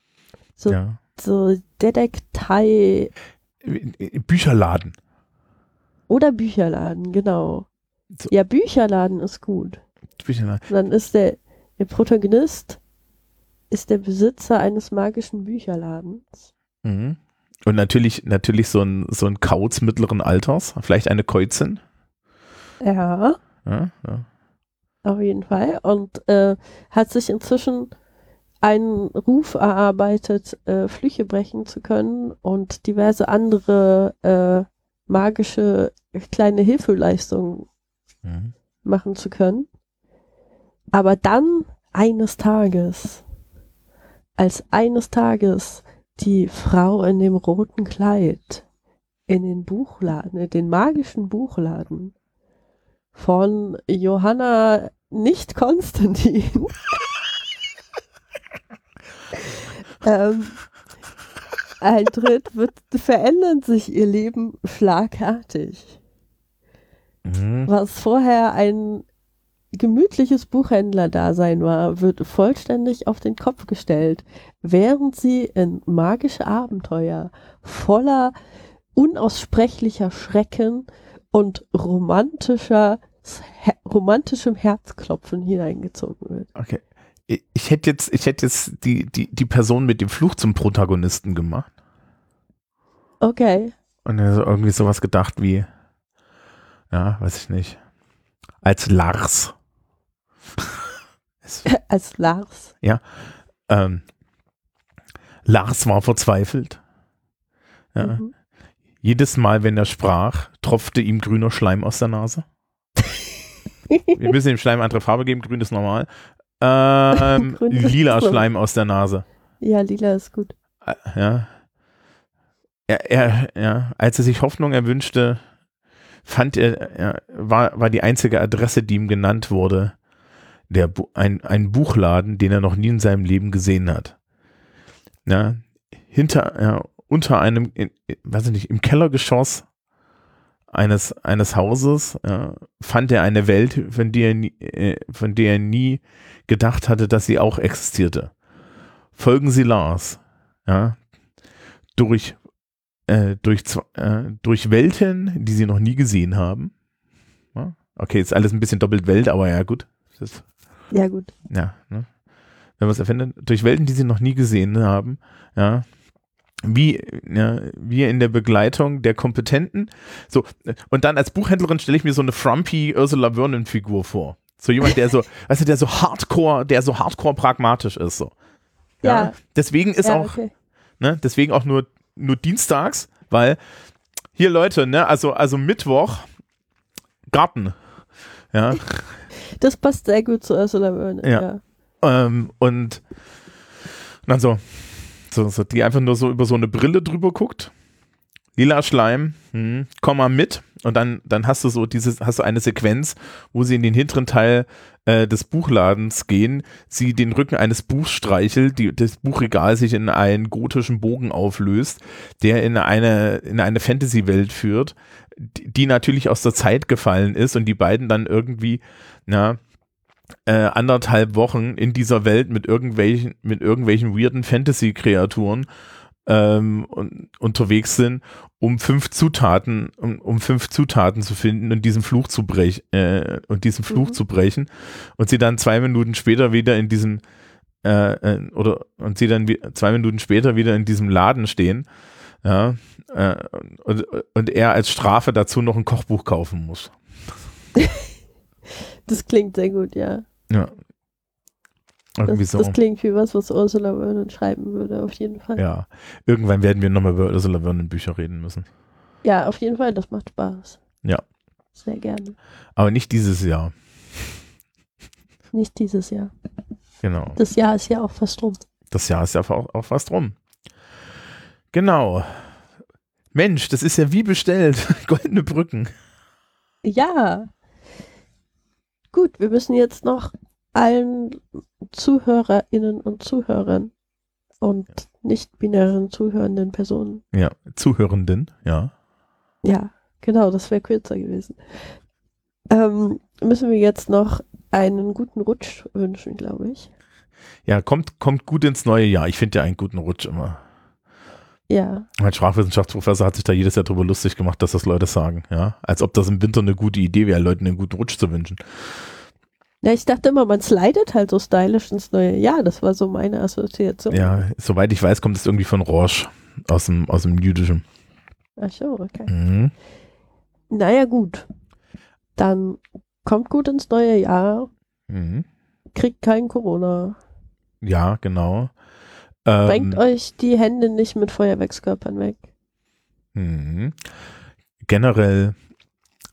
So, ja. so Detektei. Bücherladen. Oder Bücherladen, genau. So. Ja, Bücherladen ist gut. Bücherladen. dann ist der, der Protagonist ist der Besitzer eines magischen Bücherladens. Mhm. Und natürlich, natürlich so ein, so ein Kauz mittleren Alters, vielleicht eine Käuzin. Ja. ja, ja. Auf jeden Fall. Und äh, hat sich inzwischen einen Ruf erarbeitet, äh, Flüche brechen zu können und diverse andere äh, magische kleine Hilfeleistung mhm. machen zu können. Aber dann eines Tages, als eines Tages die Frau in dem roten Kleid in den Buchladen, in den magischen Buchladen von Johanna nicht Konstantin ähm, eintritt, wird, verändert sich ihr Leben schlagartig. Mhm. Was vorher ein gemütliches Buchhändlerdasein war, wird vollständig auf den Kopf gestellt, während sie in magische Abenteuer voller unaussprechlicher Schrecken und romantischer, romantischem Herzklopfen hineingezogen wird. Okay ich hätte jetzt, ich hätte jetzt die, die, die Person mit dem Fluch zum Protagonisten gemacht. Okay. Und irgendwie sowas gedacht wie, ja, weiß ich nicht, als Lars. als Lars. Ja. Ähm, Lars war verzweifelt. Ja. Mhm. Jedes Mal, wenn er sprach, tropfte ihm grüner Schleim aus der Nase. Wir müssen dem Schleim andere Farbe geben, grün ist normal. Ähm, lila Schleim aus der Nase. Ja, lila ist gut. Ja. Er, er, ja, als er sich Hoffnung erwünschte, fand er, ja, war, war die einzige Adresse, die ihm genannt wurde, der, ein, ein Buchladen, den er noch nie in seinem Leben gesehen hat. Ja, hinter, ja, unter einem, in, weiß ich nicht, im Kellergeschoss eines, eines Hauses ja, fand er eine Welt, von der, er nie, äh, von der er nie gedacht hatte, dass sie auch existierte. Folgen Sie Lars. Ja, durch, äh, durch, äh, durch Welten, die Sie noch nie gesehen haben. Ja, okay, ist alles ein bisschen doppelt Welt, aber ja, gut. Das, Ja, gut. ja, ne? wenn man es erfindet, durch Welten, die Sie noch nie gesehen haben. Ja, wie, ja, wie in der Begleitung der Kompetenten. So, und dann als Buchhändlerin stelle ich mir so eine frumpy Ursula Vernon-Figur vor. So jemand, der so, weißt du, der so hardcore, der so hardcore pragmatisch ist. So. Ja. Deswegen ist ja, auch, okay. ne, deswegen auch nur, nur dienstags, weil hier Leute, ne, also, also Mittwoch, Garten. Ja. Das passt sehr gut zu Ursula Vernon. Ja. Ja. Ähm, und dann so, so, so, die einfach nur so über so eine Brille drüber guckt. Lila Schleim, hm, komm mal mit. Und dann, dann hast du so dieses, hast du eine Sequenz, wo sie in den hinteren Teil äh, des Buchladens gehen, sie den Rücken eines Buchs streichelt, die, das Buchregal sich in einen gotischen Bogen auflöst, der in eine, in eine Fantasy-Welt führt, die, die natürlich aus der Zeit gefallen ist und die beiden dann irgendwie, na, äh, anderthalb Wochen in dieser Welt mit irgendwelchen, mit irgendwelchen weirden Fantasy-Kreaturen ähm, und, unterwegs sind, um fünf Zutaten, um, um fünf Zutaten zu finden und diesen Fluch zu brechen äh, und diesen Fluch Mhm. zu brechen und sie dann zwei Minuten später wieder in diesem äh, äh, oder und sie dann zwei Minuten später wieder in diesem Laden stehen, ja, äh, und, und er als Strafe dazu noch ein Kochbuch kaufen muss. Das klingt sehr gut, ja. Ja. Irgendwie Das, so. das klingt wie was, was Ursula Vernon schreiben würde, auf jeden Fall. Ja, irgendwann werden wir nochmal über Ursula Vernon Bücher reden müssen. Ja, auf jeden Fall, das macht Spaß. Ja. Sehr gerne. Aber nicht dieses Jahr. Nicht dieses Jahr. Genau. Das Jahr ist ja auch fast rum. Das Jahr ist ja auch, auch fast rum. Genau. Mensch, das ist ja wie bestellt. Goldene Brücken. Ja. Gut, wir müssen jetzt noch allen ZuhörerInnen und Zuhörern und nicht-binären zuhörenden Personen. Ja, Zuhörenden, ja. Ja, genau, das wäre kürzer gewesen. Ähm, müssen wir jetzt noch einen guten Rutsch wünschen, glaube ich. Ja, kommt, kommt gut ins neue Jahr. Ich finde ja einen guten Rutsch immer. Ja, Mein Sprachwissenschaftsprofessor hat sich da jedes Jahr drüber lustig gemacht, dass das Leute sagen, ja. Als ob das im Winter eine gute Idee wäre, Leuten einen guten Rutsch zu wünschen. Ja, ich dachte immer, man slidet halt so stylisch ins neue Jahr. Das war so meine Assoziation. Ja, soweit ich weiß, kommt es irgendwie von Rorsch aus dem, aus dem Jüdischen. Ach so, okay. Mhm. Naja, gut. Dann kommt gut ins neue Jahr, Mhm. kriegt kein Corona, Ja, genau. Ähm, bringt euch die Hände nicht mit Feuerwerkskörpern weg. Mhm. Generell,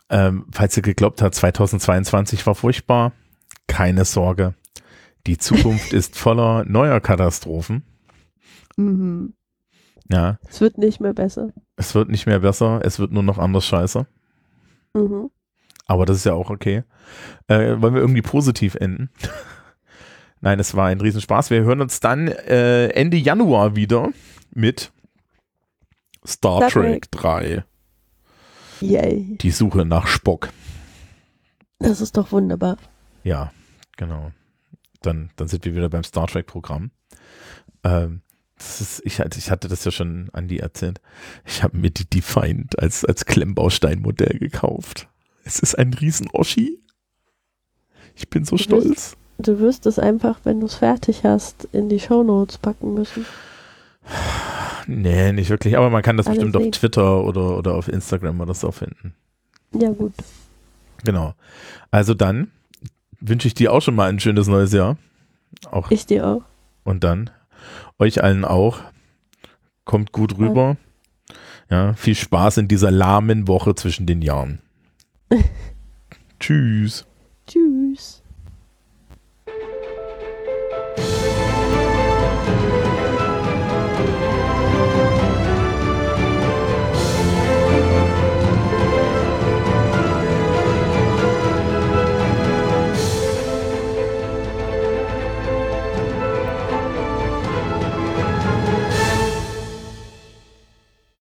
ähm, falls ihr geglaubt habt, 2022 war furchtbar, keine Sorge. Die Zukunft ist voller neuer Katastrophen. Mhm. Ja, Es wird nicht mehr besser. es wird nicht mehr besser, es wird nur noch anders scheiße. Mhm. Aber das ist ja auch okay. Äh, wollen wir irgendwie positiv enden? Nein, es war ein Riesenspaß. Wir hören uns dann äh, Ende Januar wieder mit Star, Star Trek 3. Yay. Die Suche nach Spock. Das ist doch wunderbar. Ja, genau. Dann, dann sind wir wieder beim Star Trek-Programm. Ähm, ist, ich, hatte- ich hatte das ja schon Andi erzählt. Ich habe mir die Defiant als, als Klemmbausteinmodell gekauft. Es ist ein Riesen-Oschi. Ich bin so stolz. Du wirst es einfach, wenn du es fertig hast, in die Shownotes packen müssen. Nee, nicht wirklich. Aber man kann das Alle bestimmt auf. Twitter oder, oder auf Instagram oder so finden. Ja, gut. Genau. Also dann wünsche ich dir auch schon mal ein schönes neues Jahr. Auch Ich dir auch. Und dann euch allen auch. Kommt gut rüber. Ja, viel Spaß in dieser lahmen Woche zwischen den Jahren. Tschüss. Tschüss.